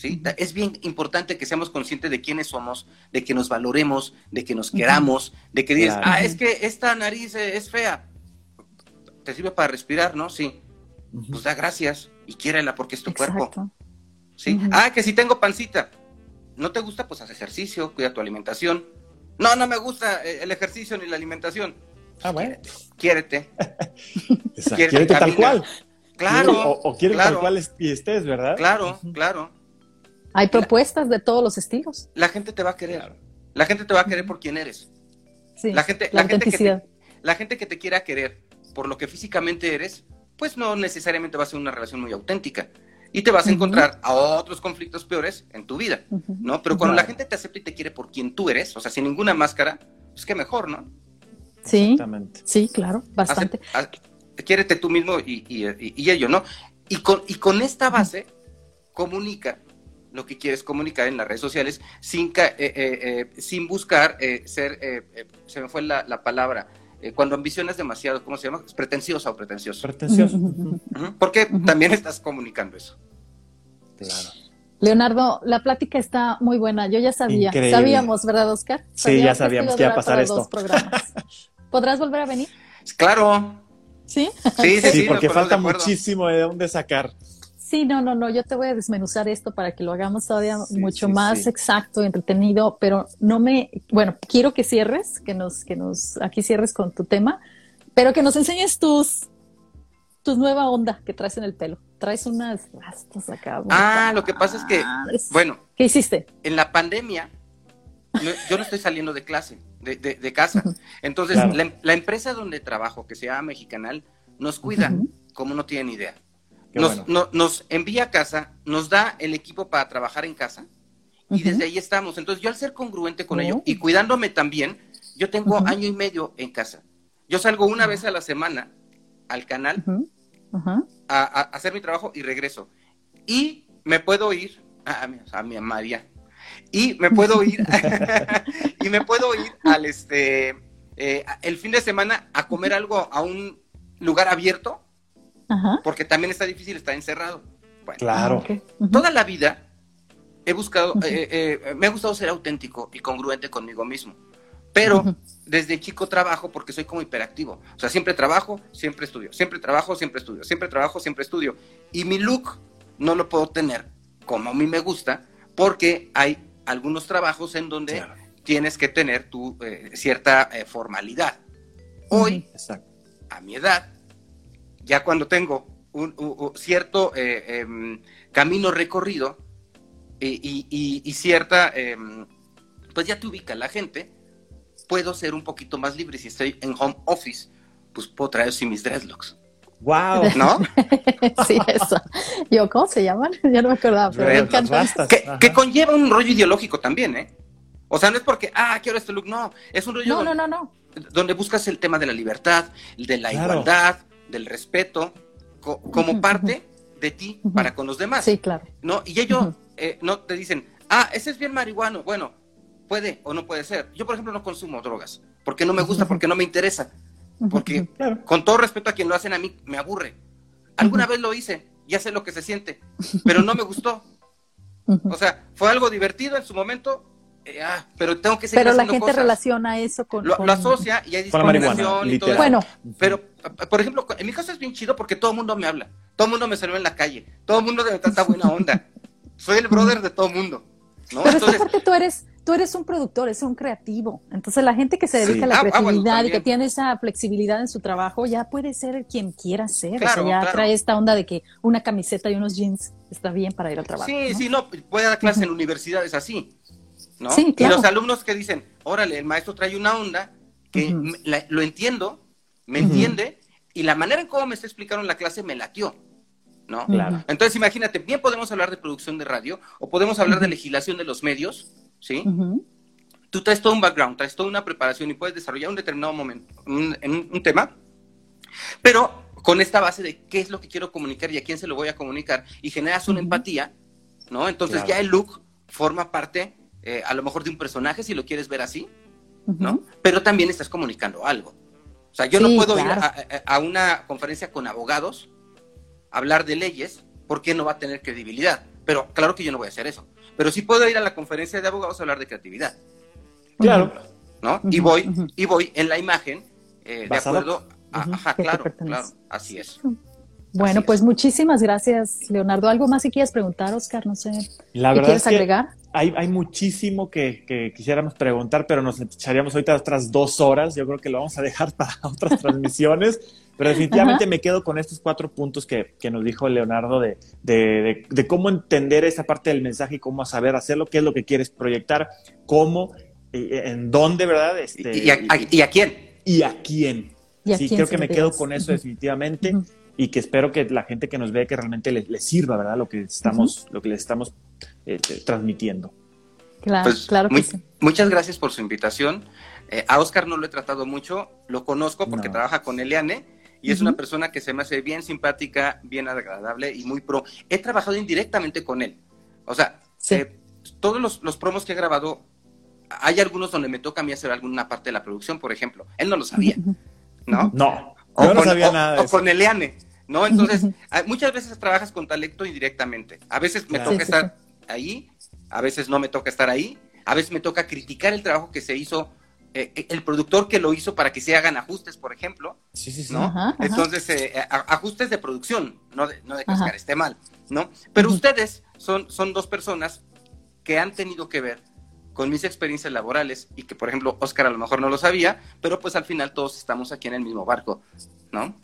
¿Sí? Es bien importante que seamos conscientes de quiénes somos, de que nos valoremos, de que nos queramos, de que digas, ah, es que esta nariz es fea. Te sirve para respirar, ¿no? Sí. Pues da gracias y quiérela porque es tu cuerpo. ¿Sí? Ah, que si tengo pancita. ¿No te gusta? Pues haz ejercicio, cuida tu alimentación no, no me gusta eh, el ejercicio ni la alimentación. Ah, bueno. Quiérete. Quiérete, (laughs) tal cual. Claro. O, o quiere tal cual y estés, ¿verdad? Claro, claro. Hay propuestas de todos los estilos. La gente te va a querer. La gente te va a querer por quien eres. Sí, la gente, la, gente que te, la gente que te quiera querer por lo que físicamente eres, pues no necesariamente va a ser una relación muy auténtica. y te vas a encontrar a otros conflictos peores en tu vida, ¿no? Pero cuando la gente te acepta y te quiere por quien tú eres, o sea, sin ninguna máscara, pues qué mejor, ¿no? Sí, sí, claro, bastante. quiérete tú mismo y, y, ello, ¿no? Y con, y con esta base, comunica lo que quieres comunicar en las redes sociales sin, eh, eh, eh, sin buscar ser, se me fue la, la palabra, cuando ambicionas demasiado, ¿cómo se llama? ¿Es pretenciosa o pretencioso? Pretencioso. Porque también estás comunicando eso. Claro. Leonardo, la plática está muy buena. Yo ya sabía. Sabíamos, ¿verdad, Oscar? sí, ya sabíamos que iba a pasar esto. ¿Podrás volver a venir? Claro. ¿Sí? Sí, sí, sí, porque falta muchísimo de dónde sacar. Sí, no, no, no, yo te voy a desmenuzar esto para que lo hagamos todavía mucho más exacto, entretenido, pero no me, bueno, quiero que cierres, que nos, que nos, aquí cierres con tu tema, pero que nos enseñes tus, tus nueva onda que traes en el pelo. Traes unas rastas acá. Ah, lo que pasa es que, bueno. ¿Qué hiciste? En la pandemia, yo no estoy saliendo de clase, de, de, casa. Entonces, la, empresa donde trabajo, que se llama Mexicanal, nos cuida como no tienen idea. Nos, nos, envía a casa, nos da el equipo para trabajar en casa y desde ahí estamos. Entonces yo al ser congruente con ello y cuidándome también, yo tengo año y medio en casa. Yo salgo una vez a la semana al canal a, hacer mi trabajo y regreso. Y me puedo ir a, a mi María. Y me puedo ir (laughs) (laughs) y me puedo ir al este eh, el fin de semana a comer algo a un lugar abierto porque también está difícil estar encerrado. claro. Ah, Toda la vida he buscado, eh, eh, me ha gustado ser auténtico y congruente conmigo mismo. Pero desde chico trabajo porque soy como hiperactivo. O sea, siempre trabajo, siempre estudio. Siempre trabajo, siempre estudio. Siempre trabajo, siempre estudio. Y mi look no lo puedo tener como a mí me gusta porque hay algunos trabajos en donde tienes que tener tu eh, cierta formalidad. Hoy, a mi edad, ya cuando tengo un, cierto eh, em, camino recorrido y, cierta, em, pues ya te ubica la gente, puedo ser un poquito más libre. Si estoy en home office, pues puedo traer sí mis dreadlocks. ¡Wow! ¿No? (laughs) sí, eso. Yo, ¿cómo se llaman? (laughs) Ya no me acordaba, pero me encanta. Que, que, conlleva un rollo ideológico también, ¿eh? O sea, no es porque, ah, quiero este look, no. Es un rollo. No, donde, no, no, no. Donde buscas el tema de la libertad, de la igualdad, del respeto como parte de ti para con los demás. Sí, claro. ¿No? Y ellos eh, no te dicen, ah, ese es bien marihuano. Bueno, puede o no puede ser. Yo, por ejemplo, no consumo drogas porque no me gusta, porque no me interesa. Porque, con todo respeto a quien lo hacen a mí, me aburre. Alguna vez lo hice, ya sé lo que se siente, (laughs) pero no me gustó. O sea, fue algo divertido en su momento, eh, ah, pero tengo que seguir Pero la gente relaciona eso con lo, asocia y hay discriminación y todo Bueno, pero por ejemplo, en mi caso es bien chido porque todo el mundo me habla, todo el mundo me saluda en la calle, todo el mundo me trata buena onda. Soy el brother de todo el mundo. ¿no? Pero Entonces, porque tú eres tú eres un productor, eres un creativo. Entonces la gente que se dedica a la ah, ah, creatividad y que tiene esa flexibilidad en su trabajo ya puede ser quien quiera ser. o sea, ya trae esta onda de que una camiseta y unos jeans está bien para ir al trabajo. Sí, sí, no, puede dar clases en universidades así. Y los alumnos que dicen, órale, el maestro trae una onda que lo entiendo, me entiende, y la manera en cómo me está explicando la clase me latió. ¿no? Claro. Entonces, imagínate, bien podemos hablar de producción de radio o podemos hablar de legislación de los medios, ¿sí? Tú traes todo un background, traes toda una preparación y puedes desarrollar un determinado momento, en un, tema, pero con esta base de qué es lo que quiero comunicar y a quién se lo voy a comunicar y generas una empatía, ¿no? Entonces ya el look forma parte eh, a lo mejor de un personaje, si lo quieres ver así, ¿no? Pero también estás comunicando algo. O sea, yo no puedo ir a, una conferencia con abogados, hablar de leyes, porque no va a tener credibilidad. Pero claro que yo no voy a hacer eso. Pero sí puedo ir a la conferencia de abogados a hablar de creatividad. Claro. ¿No? Y voy, y voy en la imagen, eh, de acuerdo a, ajá, claro, claro, así es. Bueno, pues muchísimas gracias, Leonardo. ¿Algo más que quieras preguntar, Oscar? No sé. La verdad quieres agregar? Hay, hay, muchísimo que, quisiéramos preguntar, pero nos echaríamos ahorita otras dos horas. Yo creo que lo vamos a dejar (laughs) para otras transmisiones. Pero definitivamente me quedo con estos cuatro puntos que, nos dijo Leonardo de, de, cómo entender esa parte del mensaje y cómo saber hacerlo, qué es lo que quieres proyectar, cómo, en dónde, ¿verdad? Este, y, a, quién? Y a quién. sí, creo que me quedo con eso definitivamente. y que espero que la gente que nos ve que realmente le, sirva, ¿verdad? Lo que estamos, lo que les estamos eh, transmitiendo. Claro, pues, claro que sí. Muchas gracias por su invitación. Eh, a Oscar no lo he tratado mucho, lo conozco porque trabaja con Eliane y es una persona que se me hace bien simpática, bien agradable y muy pro. He trabajado indirectamente con él. O sea, eh, todos los, promos que he grabado, hay algunos donde me toca a mí hacer alguna parte de la producción, por ejemplo. Él no lo sabía, ¿no? No, yo no sabía nada. o con Eliane, ¿no? Entonces, muchas veces trabajas con talento indirectamente. A veces me toca estar ahí a veces no me toca estar ahí, a veces me toca criticar el trabajo que se hizo, eh, eh, el productor que lo hizo para que se hagan ajustes, por ejemplo. Sí, sí, sí. ¿no? Entonces, eh, ajustes de producción, no de, no de que Oscar esté mal, ¿no? Pero ustedes son, son dos personas que han tenido que ver con mis experiencias laborales y que, por ejemplo, Oscar a lo mejor no lo sabía, pero pues al final todos estamos aquí en el mismo barco, ¿no?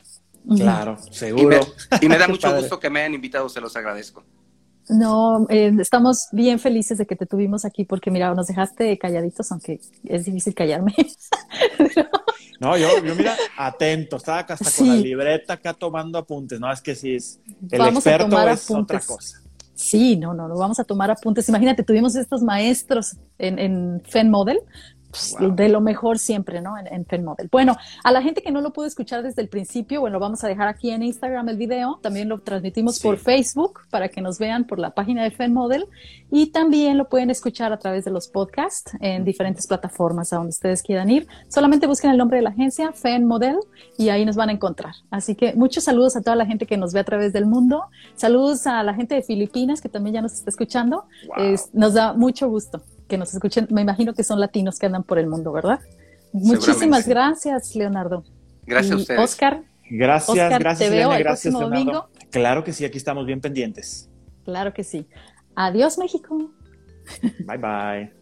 Claro, seguro. y me da (laughs) mucho gusto que me hayan invitado, se los agradezco. No, eh, estamos bien felices de que te tuvimos aquí porque, mira, nos dejaste calladitos, aunque es difícil callarme. (laughs) no, yo, yo, mira, atento, estaba acá hasta con la libreta acá tomando apuntes, no, es que sí, es, el vamos experto a tomar es otra cosa. Sí, no, no, no, vamos a tomar apuntes. Imagínate, tuvimos estos maestros en, en Fen Model, pues, de lo mejor siempre, ¿no? En, en FenModel. Bueno, a la gente que no lo pudo escuchar desde el principio, bueno, vamos a dejar aquí en Instagram el video, también lo transmitimos por Facebook para que nos vean por la página de FenModel y también lo pueden escuchar a través de los podcasts en diferentes plataformas a donde ustedes quieran ir. Solamente busquen el nombre de la agencia, FenModel, y ahí nos van a encontrar. Así que muchos saludos a toda la gente que nos ve a través del mundo. Saludos a la gente de Filipinas que también ya nos está escuchando. nos da mucho gusto que nos escuchen, me imagino que son latinos que andan por el mundo, ¿verdad? Muchísimas gracias, Leonardo. Gracias a ustedes. Oscar. Gracias, gracias, te veo gracias, Leonardo. Domingo. Claro que sí, aquí estamos bien pendientes. Claro que sí. Adiós, México. Bye, bye.